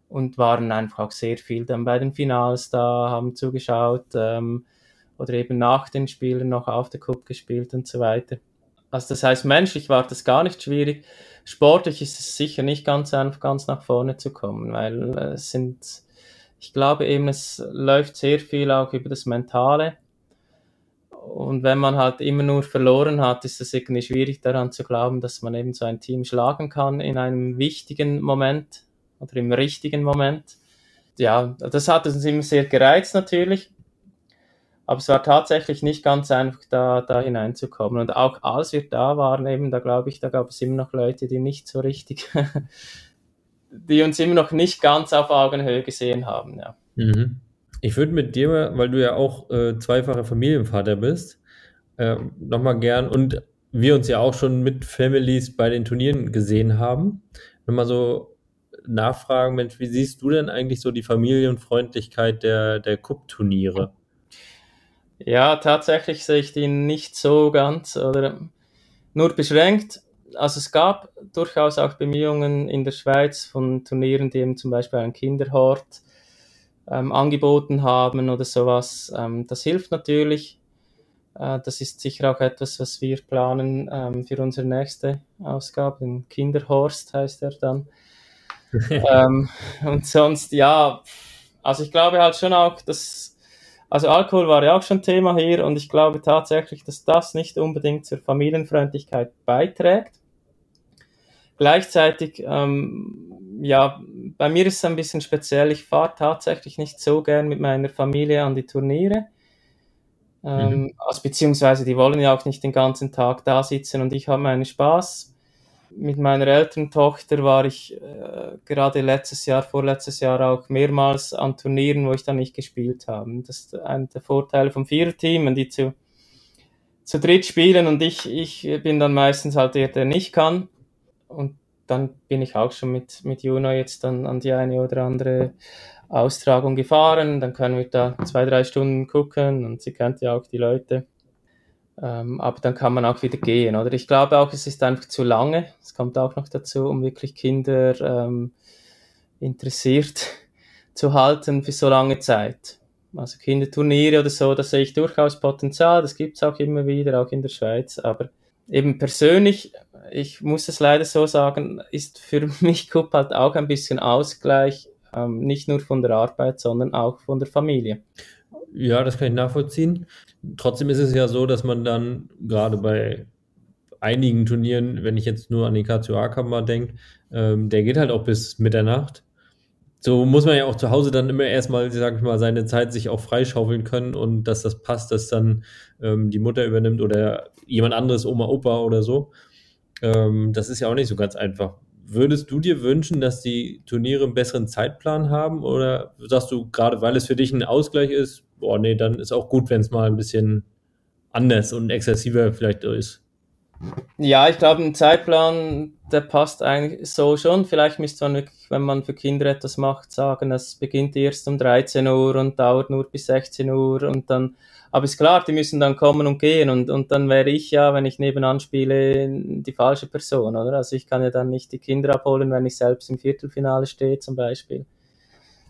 und waren einfach auch sehr viel dann bei den Finals da, haben zugeschaut ähm, oder eben nach den Spielen noch auf der Cup gespielt und so weiter. Also das heißt, menschlich war das gar nicht schwierig sportlich ist es sicher nicht ganz einfach, ganz nach vorne zu kommen, weil es sind, ich glaube eben, es läuft sehr viel auch über das Mentale. Und wenn man halt immer nur verloren hat, ist es irgendwie schwierig daran zu glauben, dass man eben so ein Team schlagen kann in einem wichtigen Moment oder im richtigen Moment. Ja, das hat uns immer sehr gereizt natürlich. Aber es war tatsächlich nicht ganz einfach, da, da hineinzukommen. Und auch als wir da waren, eben, da glaube ich, da gab es immer noch Leute, die nicht so richtig, die uns immer noch nicht ganz auf Augenhöhe gesehen haben, ja. Mhm. Ich würde mit dir, weil du ja auch äh, zweifacher Familienvater bist, äh, nochmal gern und wir uns ja auch schon mit Families bei den Turnieren gesehen haben, nochmal so nachfragen, Mensch, wie siehst du denn eigentlich so die Familienfreundlichkeit der, der Cup-Turniere? Ja, tatsächlich sehe ich die nicht so ganz oder nur beschränkt. Also es gab durchaus auch Bemühungen in der Schweiz von Turnieren, die eben zum Beispiel einen Kinderhort ähm, angeboten haben oder sowas. Ähm, das hilft natürlich. Äh, das ist sicher auch etwas, was wir planen ähm, für unsere nächste Ausgabe. Den Kinderhorst heißt er dann. ähm, und sonst, ja, also ich glaube halt schon auch, dass, also Alkohol war ja auch schon Thema hier und ich glaube tatsächlich, dass das nicht unbedingt zur Familienfreundlichkeit beiträgt. Gleichzeitig, ähm, ja, bei mir ist es ein bisschen speziell. Ich fahre tatsächlich nicht so gern mit meiner Familie an die Turniere. Ähm, mhm. also, beziehungsweise die wollen ja auch nicht den ganzen Tag da sitzen und ich habe meinen Spaß. Mit meiner älteren Tochter war ich äh, gerade letztes Jahr, vorletztes Jahr auch mehrmals an Turnieren, wo ich dann nicht gespielt habe. Das ist einer der Vorteile vom Viererteam, wenn die zu, zu dritt spielen und ich, ich bin dann meistens halt der, der nicht kann und dann bin ich auch schon mit, mit Juno jetzt dann an die eine oder andere Austragung gefahren. Dann können wir da zwei, drei Stunden gucken und sie kennt ja auch die Leute. Ähm, aber dann kann man auch wieder gehen, oder? Ich glaube auch, es ist einfach zu lange. Es kommt auch noch dazu, um wirklich Kinder ähm, interessiert zu halten für so lange Zeit. Also Kinderturniere oder so, da sehe ich durchaus Potenzial. Das gibt es auch immer wieder, auch in der Schweiz. Aber eben persönlich ich muss es leider so sagen, ist für mich Cup halt auch ein bisschen Ausgleich, ähm, nicht nur von der Arbeit, sondern auch von der Familie. Ja, das kann ich nachvollziehen. Trotzdem ist es ja so, dass man dann gerade bei einigen Turnieren, wenn ich jetzt nur an den KCOA-Kammer denke, ähm, der geht halt auch bis Mitternacht. So muss man ja auch zu Hause dann immer erstmal, sag ich mal, seine Zeit sich auch freischaufeln können und dass das passt, dass dann ähm, die Mutter übernimmt oder jemand anderes, Oma, Opa oder so. Ähm, das ist ja auch nicht so ganz einfach. Würdest du dir wünschen, dass die Turniere einen besseren Zeitplan haben? Oder sagst du, gerade weil es für dich ein Ausgleich ist, boah, nee, dann ist auch gut, wenn es mal ein bisschen anders und exzessiver vielleicht ist? Ja, ich glaube, ein Zeitplan, der passt eigentlich so schon. Vielleicht müsste man wirklich, wenn man für Kinder etwas macht, sagen, es beginnt erst um 13 Uhr und dauert nur bis 16 Uhr und dann aber ist klar, die müssen dann kommen und gehen und, und dann wäre ich ja, wenn ich nebenan spiele, die falsche Person, oder? Also ich kann ja dann nicht die Kinder abholen, wenn ich selbst im Viertelfinale stehe zum Beispiel.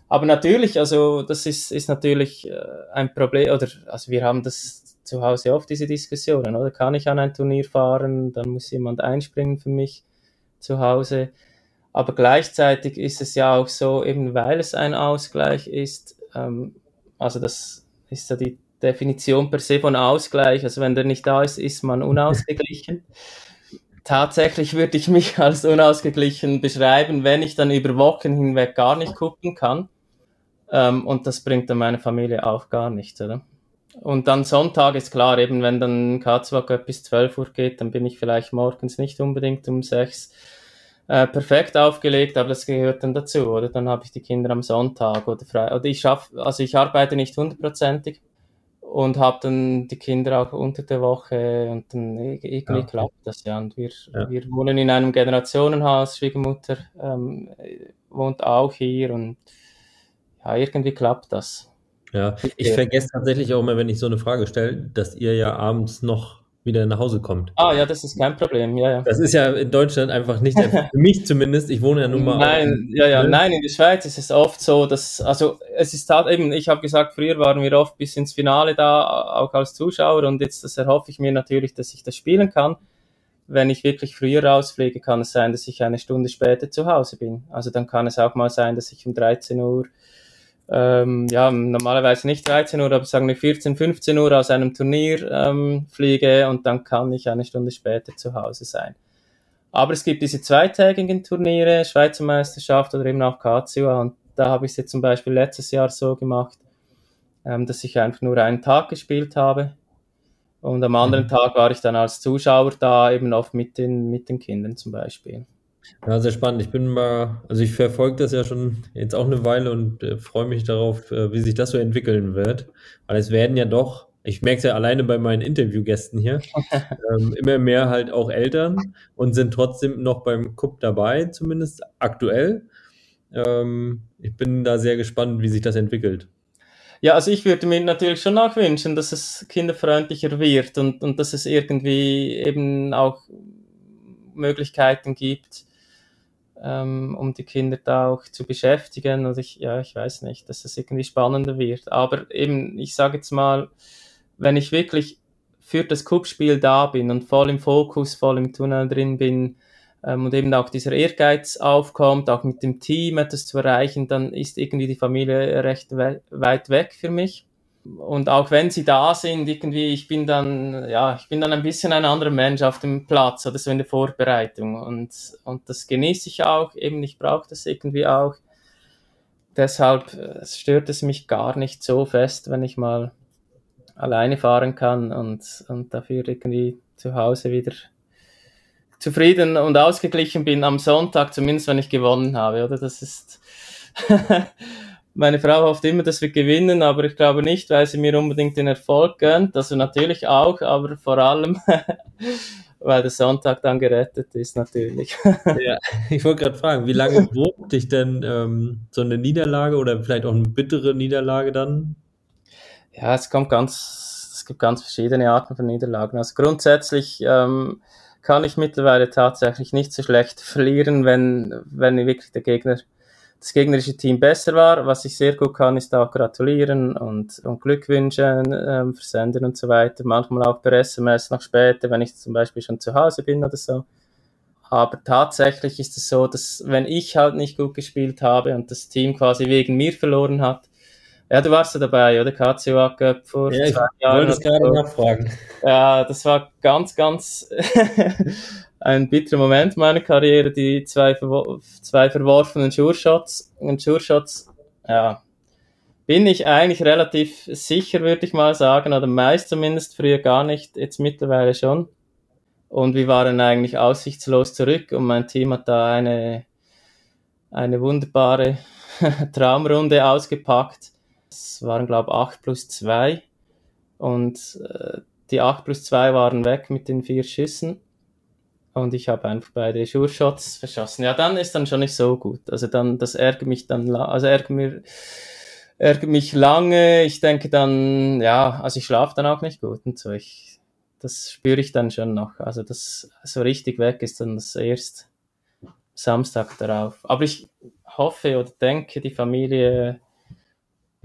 Aber natürlich, also das ist, ist natürlich äh, ein Problem, oder also wir haben das zu Hause oft, diese Diskussionen, oder? Kann ich an ein Turnier fahren, dann muss jemand einspringen für mich zu Hause. Aber gleichzeitig ist es ja auch so, eben weil es ein Ausgleich ist, ähm, also das ist ja die Definition per se von Ausgleich. Also wenn der nicht da ist, ist man unausgeglichen. Tatsächlich würde ich mich als unausgeglichen beschreiben, wenn ich dann über Wochen hinweg gar nicht gucken kann. Ähm, und das bringt dann meine Familie auch gar nichts, oder? Und dann Sonntag ist klar, eben wenn dann Katzwag bis 12 Uhr geht, dann bin ich vielleicht morgens nicht unbedingt um 6 äh, perfekt aufgelegt, aber das gehört dann dazu, oder? Dann habe ich die Kinder am Sonntag oder frei. Oder ich schaffe, also ich arbeite nicht hundertprozentig, und habe dann die Kinder auch unter der Woche und dann irgendwie ja. klappt das ja. Und wir, ja. wir wohnen in einem Generationenhaus, Schwiegermutter ähm, wohnt auch hier und ja, irgendwie klappt das. Ja, ich vergesse tatsächlich auch immer, wenn ich so eine Frage stelle, dass ihr ja abends noch wieder nach Hause kommt. Ah ja, das ist kein Problem, ja, ja. Das ist ja in Deutschland einfach nicht, für mich zumindest, ich wohne ja nun mal. Nein, ja, ja, ne? nein, in der Schweiz ist es oft so, dass, also es ist halt eben, ich habe gesagt, früher waren wir oft bis ins Finale da, auch als Zuschauer und jetzt das erhoffe ich mir natürlich, dass ich das spielen kann. Wenn ich wirklich früher rausfliege, kann es sein, dass ich eine Stunde später zu Hause bin. Also dann kann es auch mal sein, dass ich um 13 Uhr ähm, ja, normalerweise nicht 13 Uhr, aber sagen wir 14, 15 Uhr aus einem Turnier ähm, fliege und dann kann ich eine Stunde später zu Hause sein. Aber es gibt diese zweitägigen Turniere, Schweizer Meisterschaft oder eben auch KCUA und da habe ich es jetzt zum Beispiel letztes Jahr so gemacht, ähm, dass ich einfach nur einen Tag gespielt habe und am anderen mhm. Tag war ich dann als Zuschauer da, eben oft mit den, mit den Kindern zum Beispiel. Ja, sehr spannend. Ich bin mal, also ich verfolge das ja schon jetzt auch eine Weile und äh, freue mich darauf, äh, wie sich das so entwickeln wird. Weil es werden ja doch, ich merke es ja alleine bei meinen Interviewgästen hier, ähm, immer mehr halt auch Eltern und sind trotzdem noch beim Cup dabei, zumindest aktuell. Ähm, ich bin da sehr gespannt, wie sich das entwickelt. Ja, also ich würde mir natürlich schon auch wünschen, dass es kinderfreundlicher wird und, und dass es irgendwie eben auch Möglichkeiten gibt, ähm, um die Kinder da auch zu beschäftigen. Und ich, ja, ich weiß nicht, dass es irgendwie spannender wird. Aber eben, ich sage jetzt mal, wenn ich wirklich für das Cup-Spiel da bin und voll im Fokus, voll im Tunnel drin bin, ähm, und eben auch dieser Ehrgeiz aufkommt, auch mit dem Team etwas zu erreichen, dann ist irgendwie die Familie recht we weit weg für mich. Und auch wenn sie da sind, irgendwie, ich bin dann, ja, ich bin dann ein bisschen ein anderer Mensch auf dem Platz oder so in der Vorbereitung. Und, und das genieße ich auch, eben, ich brauche das irgendwie auch. Deshalb äh, stört es mich gar nicht so fest, wenn ich mal alleine fahren kann und, und dafür irgendwie zu Hause wieder zufrieden und ausgeglichen bin am Sonntag, zumindest wenn ich gewonnen habe, oder? Das ist, meine Frau hofft immer, dass wir gewinnen, aber ich glaube nicht, weil sie mir unbedingt den Erfolg gönnt, also natürlich auch, aber vor allem, weil der Sonntag dann gerettet ist, natürlich. ja, ich wollte gerade fragen, wie lange wurmt dich denn ähm, so eine Niederlage oder vielleicht auch eine bittere Niederlage dann? Ja, es kommt ganz, es gibt ganz verschiedene Arten von Niederlagen. Also grundsätzlich ähm, kann ich mittlerweile tatsächlich nicht so schlecht verlieren, wenn, wenn wirklich der Gegner, das gegnerische Team besser war. Was ich sehr gut kann, ist auch gratulieren und, und Glückwünsche ähm, versenden und so weiter. Manchmal auch per SMS noch später, wenn ich zum Beispiel schon zu Hause bin oder so. Aber tatsächlich ist es so, dass wenn ich halt nicht gut gespielt habe und das Team quasi wegen mir verloren hat, ja, du warst ja dabei, oder? KCOA Cup vor ja, zwei Jahren. Ich wollte es gerade nachfragen. Ja, das war ganz, ganz ein bitterer Moment meiner Karriere, die zwei, zwei verworfenen Sure-Shots. Und Sure-Shots, ja, bin ich eigentlich relativ sicher, würde ich mal sagen, oder meist zumindest, früher gar nicht, jetzt mittlerweile schon. Und wir waren eigentlich aussichtslos zurück und mein Team hat da eine, eine wunderbare Traumrunde ausgepackt es waren, glaube ich, 8 plus 2. Und äh, die 8 plus 2 waren weg mit den vier Schüssen. Und ich habe einfach beide Sure-Shots verschossen. Ja, dann ist dann schon nicht so gut. Also dann, das ärgert mich dann, also ärgert mir, ärgert mich lange. Ich denke dann, ja, also ich schlafe dann auch nicht gut und so. Ich, das spüre ich dann schon noch. Also das so richtig weg ist dann das erst Samstag darauf. Aber ich hoffe oder denke, die Familie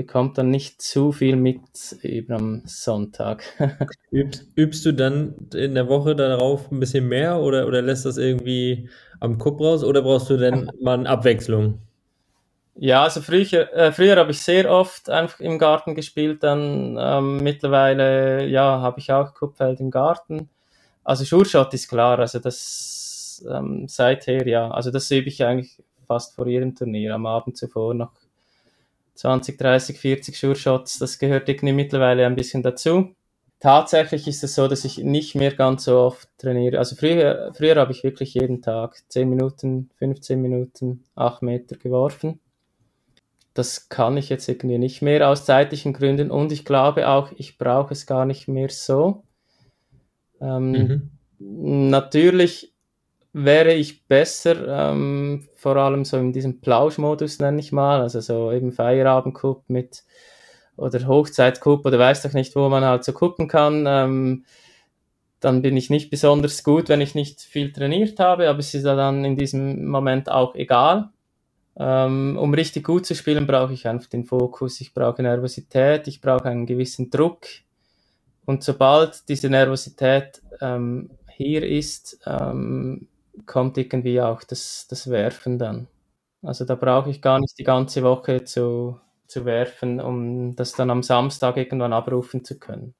bekommt dann nicht zu viel mit über am Sonntag. übst, übst, du dann in der Woche darauf ein bisschen mehr oder, oder lässt das irgendwie am Kupp raus oder brauchst du denn mal eine Abwechslung? Ja, also früher, äh, früher habe ich sehr oft einfach im Garten gespielt, dann ähm, mittlerweile, ja, habe ich auch Kuppfeld im Garten. Also Schurschott ist klar, also das ähm, seither, ja, also das übe ich eigentlich fast vor jedem Turnier, am Abend zuvor noch 20, 30, 40 Sure Shots, das gehört irgendwie mittlerweile ein bisschen dazu. Tatsächlich ist es so, dass ich nicht mehr ganz so oft trainiere. Also früher, früher habe ich wirklich jeden Tag 10 Minuten, 15 Minuten, 8 Meter geworfen. Das kann ich jetzt irgendwie nicht mehr aus zeitlichen Gründen und ich glaube auch, ich brauche es gar nicht mehr so. Ähm, mhm. Natürlich wäre ich besser, ähm, vor allem so in diesem Plauschmodus nenne ich mal, also so eben Feierabendcup mit oder Hochzeitcup oder weiß doch nicht, wo man halt so gucken kann. Ähm, dann bin ich nicht besonders gut, wenn ich nicht viel trainiert habe, aber es ist ja dann in diesem Moment auch egal. Ähm, um richtig gut zu spielen, brauche ich einfach den Fokus, ich brauche Nervosität, ich brauche einen gewissen Druck. Und sobald diese Nervosität ähm, hier ist, ähm, kommt irgendwie auch das, das Werfen dann. Also da brauche ich gar nicht die ganze Woche zu, zu werfen, um das dann am Samstag irgendwann abrufen zu können.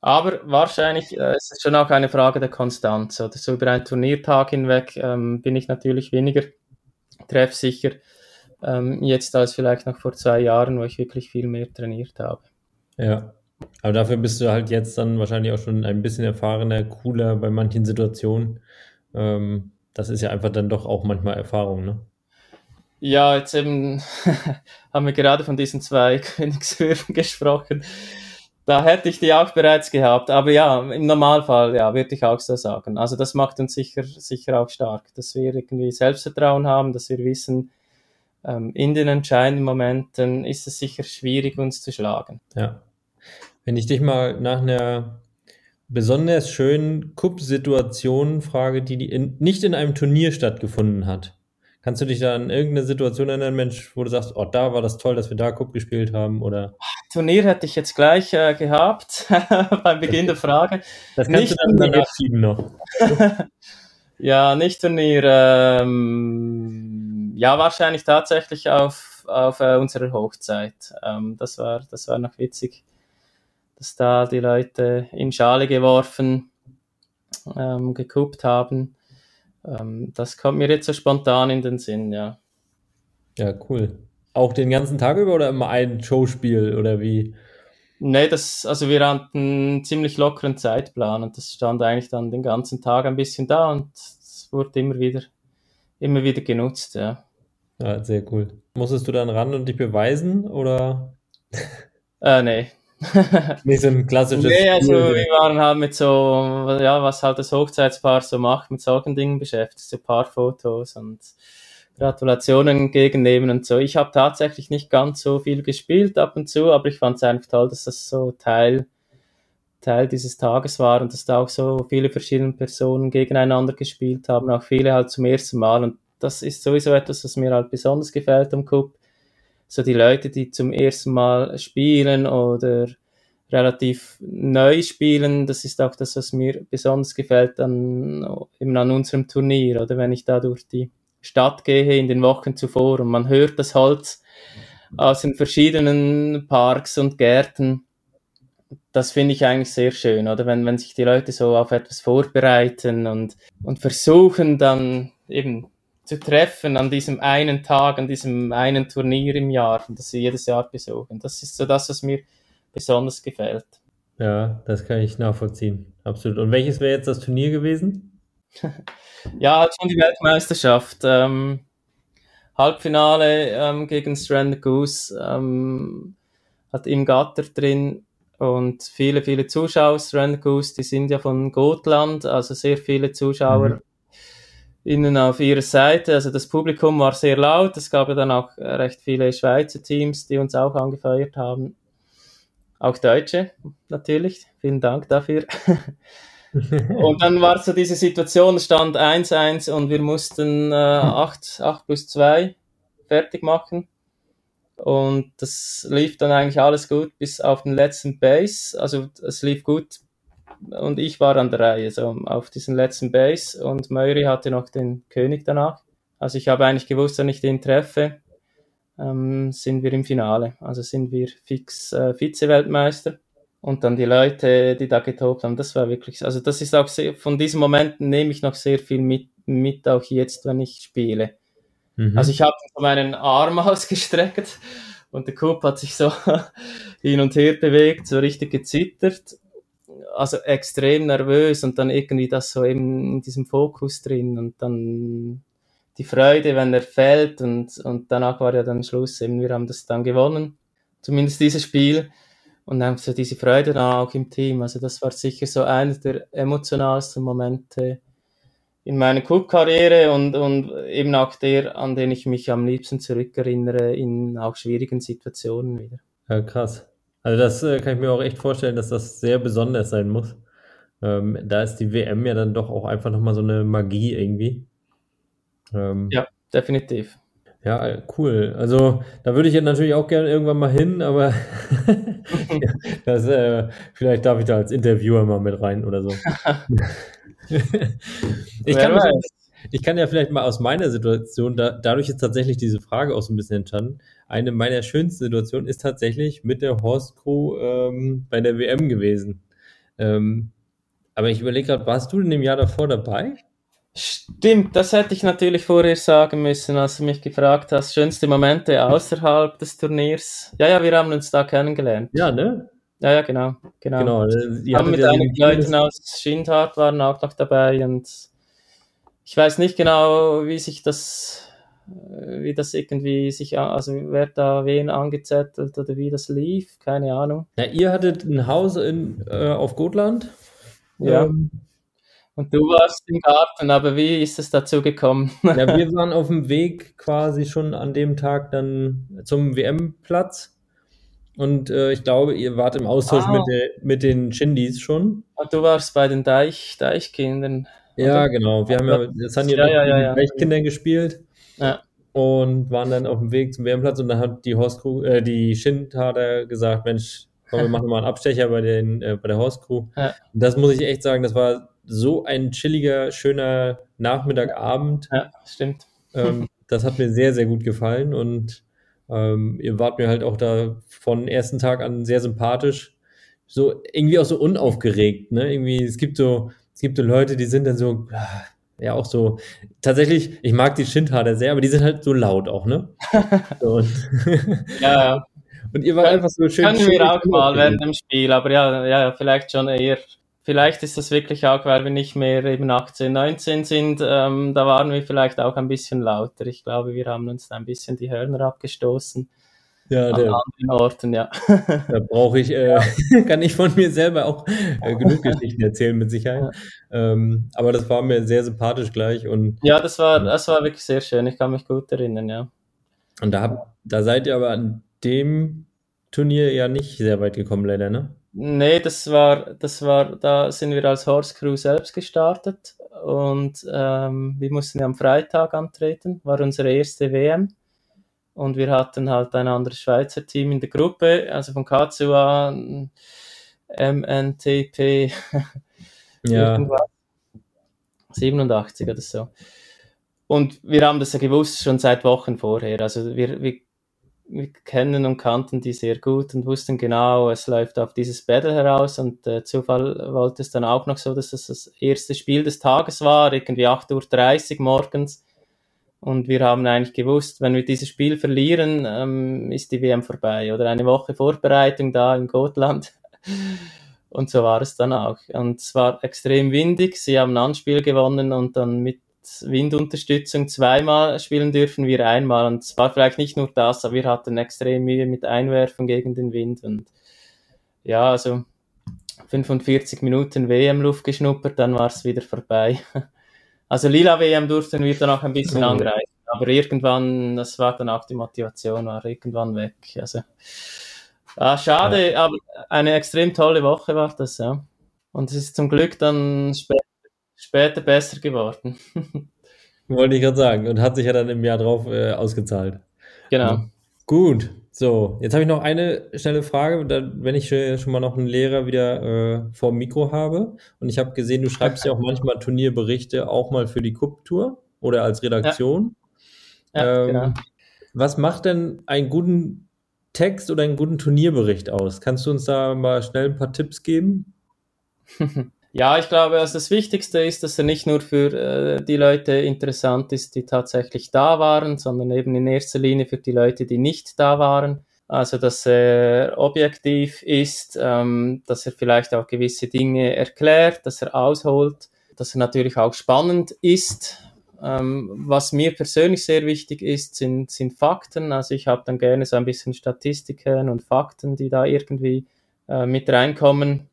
Aber wahrscheinlich äh, ist es schon auch eine Frage der Konstanz. Oder so über einen Turniertag hinweg ähm, bin ich natürlich weniger treffsicher ähm, jetzt als vielleicht noch vor zwei Jahren, wo ich wirklich viel mehr trainiert habe. Ja, aber dafür bist du halt jetzt dann wahrscheinlich auch schon ein bisschen erfahrener, cooler bei manchen Situationen. Ähm, das ist ja einfach dann doch auch manchmal Erfahrung, ne? Ja, jetzt eben haben wir gerade von diesen zwei Königshöfen gesprochen. Da hätte ich die auch bereits gehabt. Aber ja, im Normalfall, ja, würde ich auch so sagen. Also das macht uns sicher, sicher auch stark, dass wir irgendwie Selbstvertrauen haben, dass wir wissen, ähm, in den entscheidenden Momenten ist es sicher schwierig, uns zu schlagen. Ja. Wenn ich dich mal nach einer besonders schönen Cup-Situation frage, die, die in, nicht in einem Turnier stattgefunden hat. Kannst du dich da an irgendeine Situation erinnern, Mensch, wo du sagst, oh, da war das toll, dass wir da Cup gespielt haben? Oder? Turnier hätte ich jetzt gleich äh, gehabt beim Beginn der Frage. Das kannst nicht du dann danach schieben noch. ja, nicht Turnier. Ähm, ja, wahrscheinlich tatsächlich auf, auf äh, unserer Hochzeit. Ähm, das, war, das war noch witzig dass da die Leute in Schale geworfen, ähm, geguckt haben. Ähm, das kommt mir jetzt so spontan in den Sinn, ja. Ja, cool. Auch den ganzen Tag über oder immer ein Showspiel oder wie? Nee, das, also wir hatten einen ziemlich lockeren Zeitplan und das stand eigentlich dann den ganzen Tag ein bisschen da und es wurde immer wieder, immer wieder genutzt, ja. Ja, sehr cool. Musstest du dann ran und dich beweisen oder? Äh, nee, Nicht so ein klassisches. Nee, also wir waren halt mit so, ja, was halt das Hochzeitspaar so macht, mit solchen Dingen beschäftigt, so Paarfotos und Gratulationen entgegennehmen und so. Ich habe tatsächlich nicht ganz so viel gespielt ab und zu, aber ich fand es einfach toll, dass das so Teil, Teil dieses Tages war und dass da auch so viele verschiedene Personen gegeneinander gespielt haben, auch viele halt zum ersten Mal und das ist sowieso etwas, was mir halt besonders gefällt am Cup so die Leute, die zum ersten Mal spielen oder relativ neu spielen, das ist auch das, was mir besonders gefällt an, eben an unserem Turnier, oder? Wenn ich da durch die Stadt gehe in den Wochen zuvor und man hört das Holz aus den verschiedenen Parks und Gärten, das finde ich eigentlich sehr schön, oder? Wenn, wenn sich die Leute so auf etwas vorbereiten und, und versuchen dann eben zu treffen an diesem einen Tag, an diesem einen Turnier im Jahr und das sie jedes Jahr besuchen. Das ist so das, was mir besonders gefällt. Ja, das kann ich nachvollziehen. Absolut. Und welches wäre jetzt das Turnier gewesen? ja, schon die Weltmeisterschaft. Ähm, Halbfinale ähm, gegen Stranded Goose ähm, hat im Gatter drin und viele, viele Zuschauer. Stranded Goose, die sind ja von Gotland, also sehr viele Zuschauer. Mhm innen auf ihrer Seite. Also das Publikum war sehr laut. Es gab ja dann auch recht viele Schweizer Teams, die uns auch angefeuert haben. Auch Deutsche natürlich. Vielen Dank dafür. und dann war so diese Situation, stand 1-1 und wir mussten äh, 8, 8 plus 2 fertig machen. Und das lief dann eigentlich alles gut bis auf den letzten Base. Also es lief gut und ich war an der Reihe, so auf diesen letzten Base und Murray hatte noch den König danach. Also ich habe eigentlich gewusst, wenn ich den treffe, ähm, sind wir im Finale. Also sind wir fix äh, Vize-Weltmeister. Und dann die Leute, die da getobt haben, das war wirklich, also das ist auch sehr, von diesen Momenten nehme ich noch sehr viel mit, mit auch jetzt, wenn ich spiele. Mhm. Also ich habe meinen Arm ausgestreckt und der Kup hat sich so hin und her bewegt, so richtig gezittert also extrem nervös und dann irgendwie das so eben in diesem Fokus drin und dann die Freude, wenn er fällt und, und danach war ja dann Schluss, eben wir haben das dann gewonnen, zumindest dieses Spiel und dann so diese Freude dann auch im Team, also das war sicher so einer der emotionalsten Momente in meiner Cup-Karriere und, und eben auch der, an den ich mich am liebsten zurückerinnere in auch schwierigen Situationen wieder. Ja, krass. Also das äh, kann ich mir auch echt vorstellen, dass das sehr besonders sein muss. Ähm, da ist die WM ja dann doch auch einfach nochmal so eine Magie irgendwie. Ähm, ja, definitiv. Ja, cool. Also da würde ich ja natürlich auch gerne irgendwann mal hin, aber das, äh, vielleicht darf ich da als Interviewer mal mit rein oder so. ich, kann mich, ich kann ja vielleicht mal aus meiner Situation, da, dadurch ist tatsächlich diese Frage auch so ein bisschen entstanden. Eine meiner schönsten Situationen ist tatsächlich mit der Horst Crew ähm, bei der WM gewesen. Ähm, aber ich überlege gerade, warst du in dem Jahr davor dabei? Stimmt, das hätte ich natürlich vorher sagen müssen, als du mich gefragt hast. Schönste Momente außerhalb des Turniers. Ja, ja, wir haben uns da kennengelernt. Ja, ne? Ja, ja, genau. Genau. genau wir haben mit einigen Leuten aus Schindhart waren auch noch dabei und ich weiß nicht genau, wie sich das, äh, wie das irgendwie sich, also wer da wen angezettelt oder wie das lief, keine Ahnung. Ja, ihr hattet ein Haus in, äh, auf Gotland. Ja. Ähm. Und du warst im Garten, aber wie ist es dazu gekommen? Ja, wir waren auf dem Weg quasi schon an dem Tag dann zum WM-Platz. Und äh, ich glaube, ihr wart im Austausch Ah. mit, der, mit den Shindys schon. Ah, Du warst bei den Deich, Deichkindern. Ja, oder? genau. Wir haben ja, das haben ja, Ja, mit ja, den ja. Reichskindern gespielt Ja. und waren dann auf dem Weg zum WM-Platz und dann hat die Horst Crew, äh, die Schind-Hader gesagt, Mensch, komm, wir machen mal einen Abstecher bei, den, äh, bei der Horst Crew. Ja. Und das muss ich echt sagen, das war so ein chilliger, schöner Nachmittagabend. Ja, stimmt. Ähm, das hat mir sehr, sehr gut gefallen und ähm, ihr wart mir halt auch da von ersten Tag an sehr sympathisch. So irgendwie auch so unaufgeregt, ne? Irgendwie, es gibt so, es gibt Leute, die sind dann so, ah, ja, auch so, tatsächlich, ich mag die Schindhader sehr, aber die sind halt so laut auch, ne? Und, Ja, ja. und ihr wart Können- einfach so schön. Können schön wir auch mal während dem Spiel, aber ja, ja, ja, vielleicht schon eher. Vielleicht ist das wirklich auch, weil wir nicht mehr eben 18, 19 sind, ähm, da waren wir vielleicht auch ein bisschen lauter. Ich glaube, wir haben uns da ein bisschen die Hörner abgestoßen Ja, an der, anderen Orten, ja. Da brauche ich, äh, kann ich von mir selber auch äh, genug Geschichten erzählen, mit Sicherheit. Ähm, aber das war mir sehr sympathisch gleich und, Ja, das war, das war wirklich sehr schön. Ich kann mich gut erinnern, ja. und da, hab, da seid ihr aber an dem Turnier ja nicht sehr weit gekommen, leider, ne? Nee, das war, das war, da sind wir als Horse Crew selbst gestartet und ähm, wir mussten ja am Freitag antreten, war unsere erste WM und wir hatten halt ein anderes Schweizer Team in der Gruppe, also von KCUA, MNTP, Ja, irgendwas. 87 oder so. Und wir haben das ja gewusst schon seit Wochen vorher. Also wir, wir, wir kennen und kannten die sehr gut und wussten genau, es läuft auf dieses Battle heraus. Und äh, Zufall wollte es dann auch noch so, dass es das erste Spiel des Tages war, irgendwie 8.30 Uhr morgens. Und wir haben eigentlich gewusst, wenn wir dieses Spiel verlieren, ähm, ist die WM vorbei. Oder eine Woche Vorbereitung da in Gotland. Und so war es dann auch. Und es war extrem windig. Sie haben ein Anspiel gewonnen und dann mit Windunterstützung zweimal spielen dürfen, wir einmal. Und es war vielleicht nicht nur das, aber wir hatten extrem Mühe mit Einwerfen gegen den Wind. Und ja, also 45 Minuten WM-Luft geschnuppert, dann war es wieder vorbei. Also Lila WM durften wir dann auch ein bisschen Oh. angreifen. Aber irgendwann, das war dann auch die Motivation, war irgendwann weg. Also Ah, schade, aber eine extrem tolle Woche war das, ja. Und es ist zum Glück dann später, später besser geworden. wollte ich gerade sagen. Und hat sich ja dann im Jahr drauf äh, ausgezahlt. genau. Ja. Gut, so, jetzt habe ich noch eine schnelle Frage, wenn ich schon schon mal noch einen Lehrer wieder äh, vor dem Mikro habe. Und ich habe gesehen, du schreibst ja auch manchmal Turnierberichte auch mal für die Cup-Tour oder als Redaktion. Ja, Ähm, genau. Was macht denn einen guten Text oder einen guten Turnierbericht aus? Kannst du uns da mal schnell ein paar Tipps geben? Ja, ich glaube, also das Wichtigste ist, dass er nicht nur für äh, die Leute interessant ist, die tatsächlich da waren, sondern eben in erster Linie für die Leute, die nicht da waren. Also, dass er objektiv ist, ähm, dass er vielleicht auch gewisse Dinge erklärt, dass er ausholt, dass er natürlich auch spannend ist. Ähm, was mir persönlich sehr wichtig ist, sind, sind Fakten. Also ich habe dann gerne so ein bisschen Statistiken und Fakten, die da irgendwie äh, mit reinkommen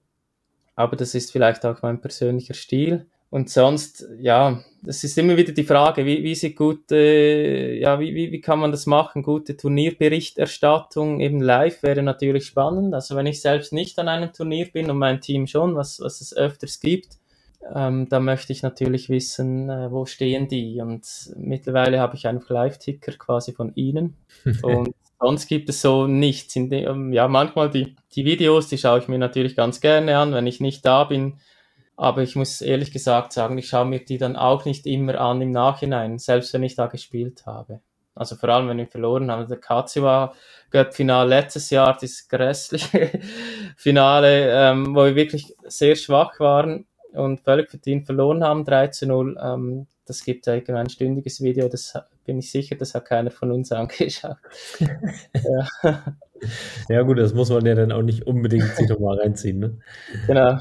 aber das ist vielleicht auch mein persönlicher Stil. Und sonst, ja, das ist immer wieder die Frage, wie, wie sieht gute, ja, wie, wie, wie kann man das machen? Gute Turnierberichterstattung, eben live wäre natürlich spannend. Also wenn ich selbst nicht an einem Turnier bin und mein Team schon, was, was es öfters gibt, ähm, da möchte ich natürlich wissen, äh, wo stehen die. Und mittlerweile habe ich einen Live-Ticker quasi von ihnen. Und sonst gibt es so nichts. Dem, ja, manchmal die, die Videos, die schaue ich mir natürlich ganz gerne an, wenn ich nicht da bin. Aber ich muss ehrlich gesagt sagen, ich schaue mir die dann auch nicht immer an im Nachhinein, selbst wenn ich da gespielt habe. Also vor allem, wenn wir verloren haben. Der Katsua Cup Finale letztes Jahr, das grässliche Finale, ähm, wo wir wirklich sehr schwach waren und völlig verdient verloren haben, 3 zu 0. Ähm, das gibt ja ein stündiges Video, das bin ich sicher, das hat keiner von uns angeschaut. ja. Ja, gut, das muss man ja dann auch nicht unbedingt sich nochmal reinziehen, ne? Genau.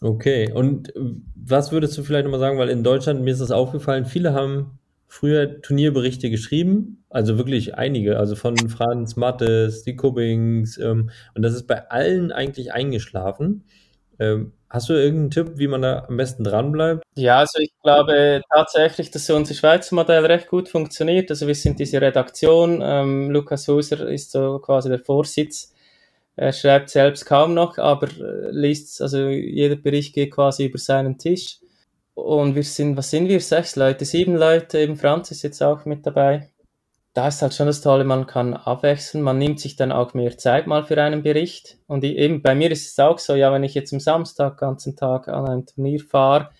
Okay, und was würdest du vielleicht nochmal sagen, weil in Deutschland, mir ist das aufgefallen, viele haben früher Turnierberichte geschrieben, also wirklich einige, also von Franz Mattes, die Kubbings, ähm, und das ist bei allen eigentlich eingeschlafen. Ähm, hast du irgendeinen Tipp, wie man da am besten dranbleibt? Ja, also ich glaube tatsächlich, dass unser Schweizer Modell recht gut funktioniert. Also wir sind diese Redaktion, ähm, Lukas Huser ist so quasi der Vorsitz. Er schreibt selbst kaum noch, aber äh, liest, also jeder Bericht geht quasi über seinen Tisch. Und wir sind, was sind wir? Sechs Leute, sieben Leute, eben Franz ist jetzt auch mit dabei da ist halt schon das Tolle, man kann abwechseln, man nimmt sich dann auch mehr Zeit mal für einen Bericht. Und eben bei mir ist es auch so, ja, wenn ich jetzt am Samstag ganzen Tag an ein Turnier fahre,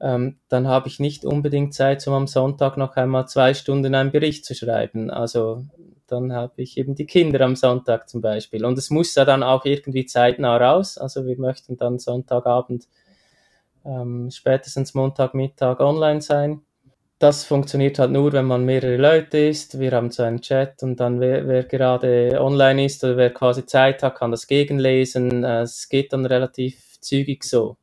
ähm, dann habe ich nicht unbedingt Zeit, um am Sonntag noch einmal zwei Stunden einen Bericht zu schreiben. Also dann habe ich eben die Kinder am Sonntag zum Beispiel. Und es muss ja dann auch irgendwie zeitnah raus. Also wir möchten dann Sonntagabend ähm, spätestens Montagmittag online sein das funktioniert halt nur, wenn man mehrere Leute ist. Wir haben so einen Chat und dann wer, wer gerade online ist oder wer quasi Zeit hat, kann das gegenlesen. Äh, es geht dann relativ zügig so.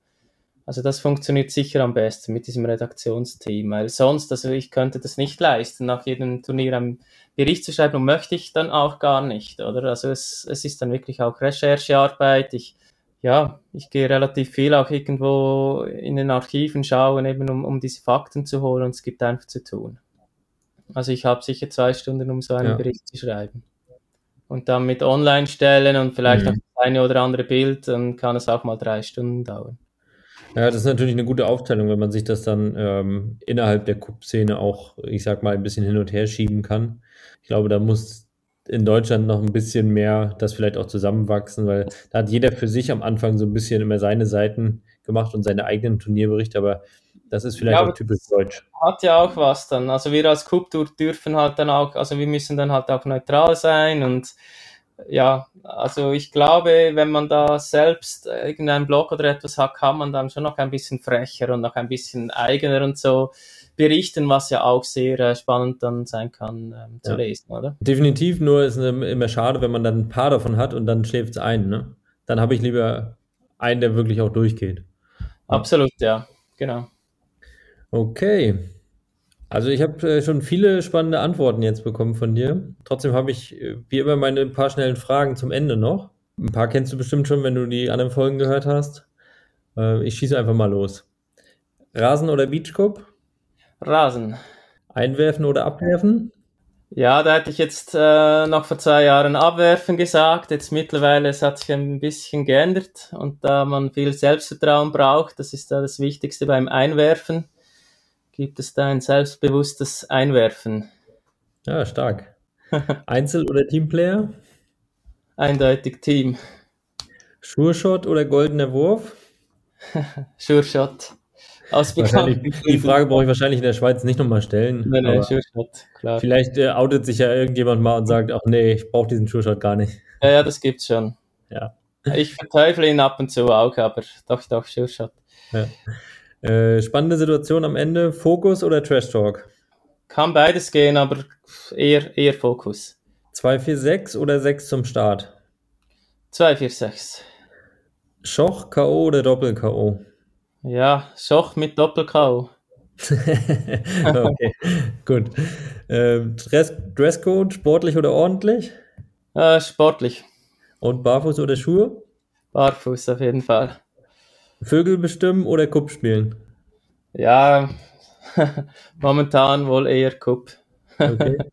Also das funktioniert sicher am besten mit diesem Redaktionsteam, weil sonst, also ich könnte das nicht leisten, nach jedem Turnier einen Bericht zu schreiben und möchte ich dann auch gar nicht, oder? Also es, es ist dann wirklich auch Recherchearbeit. Ich ja, ich gehe relativ viel auch irgendwo in den Archiven schauen, eben um, um diese Fakten zu holen und es gibt einfach zu tun. Also ich habe sicher zwei Stunden, um so einen ja. Bericht zu schreiben. Und dann mit Online stellen und vielleicht mhm. auch das eine oder andere Bild, dann kann es auch mal drei Stunden dauern. Ja, das ist natürlich eine gute Aufteilung, wenn man sich das dann ähm, innerhalb der Cup-Szene auch, ich sag mal, ein bisschen hin und her schieben kann. Ich glaube, da muss in Deutschland noch ein bisschen mehr das vielleicht auch zusammenwachsen, weil da hat jeder für sich am Anfang so ein bisschen immer seine Seiten gemacht und seine eigenen Turnierberichte, aber das ist vielleicht ja, auch typisch deutsch. Hat ja auch was dann. Also wir als Cup-Tour dürfen halt dann auch, also wir müssen dann halt auch neutral sein und ja, also ich glaube, wenn man da selbst irgendeinen Blog oder etwas hat, kann man dann schon noch ein bisschen frecher und noch ein bisschen eigener und so berichten, was ja auch sehr äh, spannend dann sein kann ähm, zu ja. lesen, oder? Definitiv, nur ist es immer schade, wenn man dann ein paar davon hat und dann schläft es ein. Ne? Dann habe ich lieber einen, der wirklich auch durchgeht. Absolut, ja, genau. Okay. Also ich habe äh, schon viele spannende Antworten jetzt bekommen von dir. Trotzdem habe ich äh, wie immer meine paar schnellen Fragen zum Ende noch. Ein paar kennst du bestimmt schon, wenn du die anderen Folgen gehört hast. Äh, ich schieße einfach mal los. Rasen oder Beachcup? Rasen. Einwerfen oder abwerfen? Ja, da hätte ich jetzt äh, noch vor zwei Jahren abwerfen gesagt. Jetzt mittlerweile es hat sich ein bisschen geändert und da man viel Selbstvertrauen braucht, das ist da das Wichtigste beim Einwerfen, gibt es da ein selbstbewusstes Einwerfen. Ja, stark. Einzel- oder Teamplayer? Eindeutig Team. Sure Shot oder goldener Wurf? sure Shot. Aus die Frage brauche ich wahrscheinlich in der Schweiz nicht nochmal stellen. Nein, nein, Sure-Shot, klar. Vielleicht äh, outet sich ja irgendjemand mal und sagt, ach nee, ich brauche diesen Sure-Shot gar nicht. Ja, ja, das gibt's schon. Ja. Ich verteufle ihn ab und zu auch, aber doch, doch, Sure-Shot. Ja. Äh, spannende Situation am Ende, Fokus oder Trash Talk? Kann beides gehen, aber eher, eher Fokus. 246 oder 6 zum Start? 246. Schoch, K.O. oder Doppel-K.O.? Ja, Schoch mit Doppel-K.O. okay, gut. Ähm, Dress Dresscode, sportlich oder ordentlich? Äh, sportlich. Und Barfuß oder Schuhe? Barfuß auf jeden Fall. Vögel bestimmen oder Kupp spielen? Ja, momentan wohl eher Kupp. okay.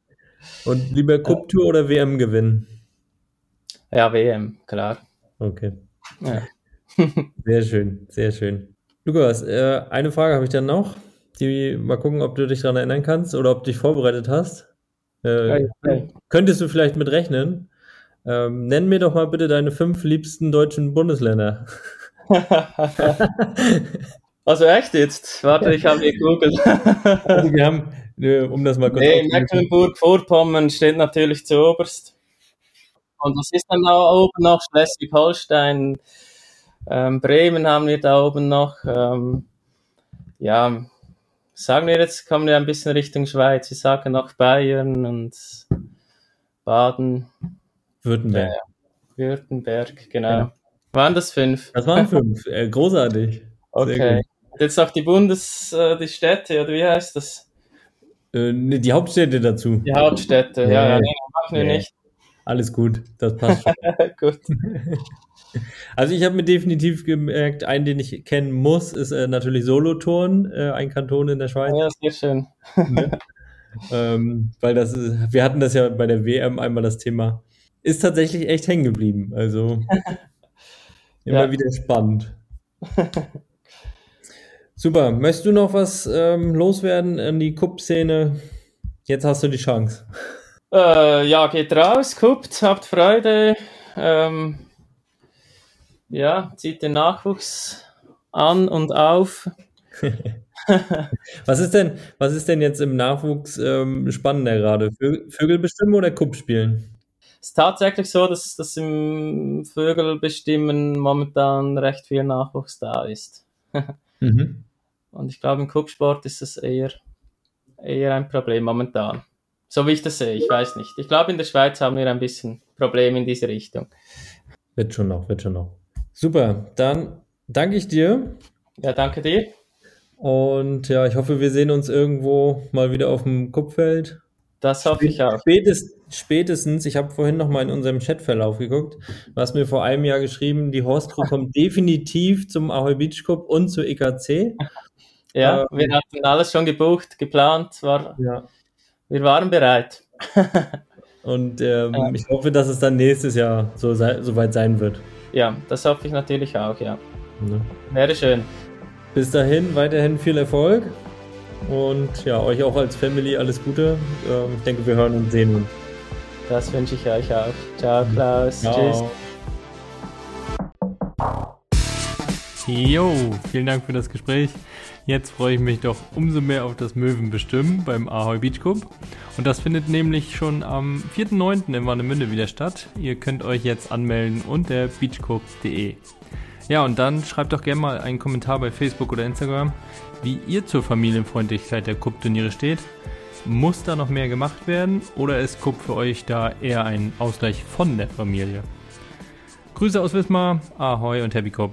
Und lieber Cup-Tour oder WM gewinnen? Ja, WM, klar. Okay. Ja. sehr schön, sehr schön. Lukas, äh, eine Frage habe ich dann noch. Die, mal gucken, ob du dich daran erinnern kannst oder ob du dich vorbereitet hast. Äh, ja, ja. Könntest du vielleicht mit rechnen? Ähm, nenn mir doch mal bitte deine fünf liebsten deutschen Bundesländer. also echt jetzt? Warte, ich habe gegoogelt. also wir haben, äh, um das mal kurz Nee, Mecklenburg-Vorpommern steht natürlich zu oberst. Und was ist dann da oben noch? Schleswig-Holstein, ähm, Bremen haben wir da oben noch. Ähm, ja, sagen wir jetzt, kommen wir ein bisschen Richtung Schweiz. Wir sagen noch Bayern und Baden. Württemberg. Ja, Württemberg, genau. Ja. Waren das fünf? Das waren fünf. Großartig. Okay. Jetzt auch die Bundes, äh, die Städte, oder wie heißt das? Äh, ne, die Hauptstädte dazu. Die Hauptstädte, ja, ja, ja nee, machen wir nicht. Alles gut, das passt schon. gut. Also ich habe mir definitiv gemerkt, einen, den ich kennen muss, ist äh, natürlich Solothurn, äh, ein Kanton in der Schweiz. Ja, sehr schön. Ne? ähm, weil das ist, wir hatten das ja bei der WM einmal das Thema. Ist tatsächlich echt hängen geblieben. Also immer ja. wieder spannend. Super. Möchtest du noch was ähm, loswerden an die Cup-Szene? Jetzt hast du die Chance. Äh, ja, geht raus, guckt, habt Freude. Ähm, ja, zieht den Nachwuchs an und auf. was ist denn, was ist denn jetzt im Nachwuchs ähm, spannender gerade? Vögel bestimmen oder Kupp spielen? Es ist tatsächlich so, dass, dass im Vögel bestimmen momentan recht viel Nachwuchs da ist. mhm. Und ich glaube, im Kuppsport ist es eher, eher ein Problem momentan. So wie ich das sehe, ich weiß nicht. Ich glaube, in der Schweiz haben wir ein bisschen Probleme in diese Richtung. Wird schon noch, wird schon noch. Super, dann danke ich dir. Ja, danke dir. Und ja, ich hoffe, wir sehen uns irgendwo mal wieder auf dem Kupfeld. Das hoffe ich auch. Spätest, spätestens, ich habe vorhin noch mal in unserem Chatverlauf geguckt, du hast mir vor einem Jahr geschrieben, die Horst Crew kommt definitiv zum Ahoy Beach Cup und zur EKC. Ja, ähm, wir hatten alles schon gebucht, geplant, war, ja. wir waren bereit. und ähm, ja. ich hoffe, dass es dann nächstes Jahr so, so weit sein wird. Ja, das hoffe ich natürlich auch, ja. ja. Wäre schön. Bis dahin, weiterhin viel Erfolg und ja, euch auch als Family alles Gute. Ähm, ich denke, wir hören und sehen uns. Das wünsche ich euch auch. Ciao, Klaus. Ciao. Tschüss. Jo, vielen Dank für das Gespräch. Jetzt freue ich mich doch umso mehr auf das Möwenbestimmen beim Ahoy Beach Club. Und das findet nämlich schon am 4.9. in Warnemünde wieder statt. Ihr könnt euch jetzt anmelden unter beachclub.de. Ja, und dann schreibt doch gerne mal einen Kommentar bei Facebook oder Instagram, wie ihr zur Familienfreundlichkeit der Cup-Turniere steht. Muss da noch mehr gemacht werden oder ist Cup für euch da eher ein Ausgleich von der Familie? Grüße aus Wismar, Ahoi und Happy Cup.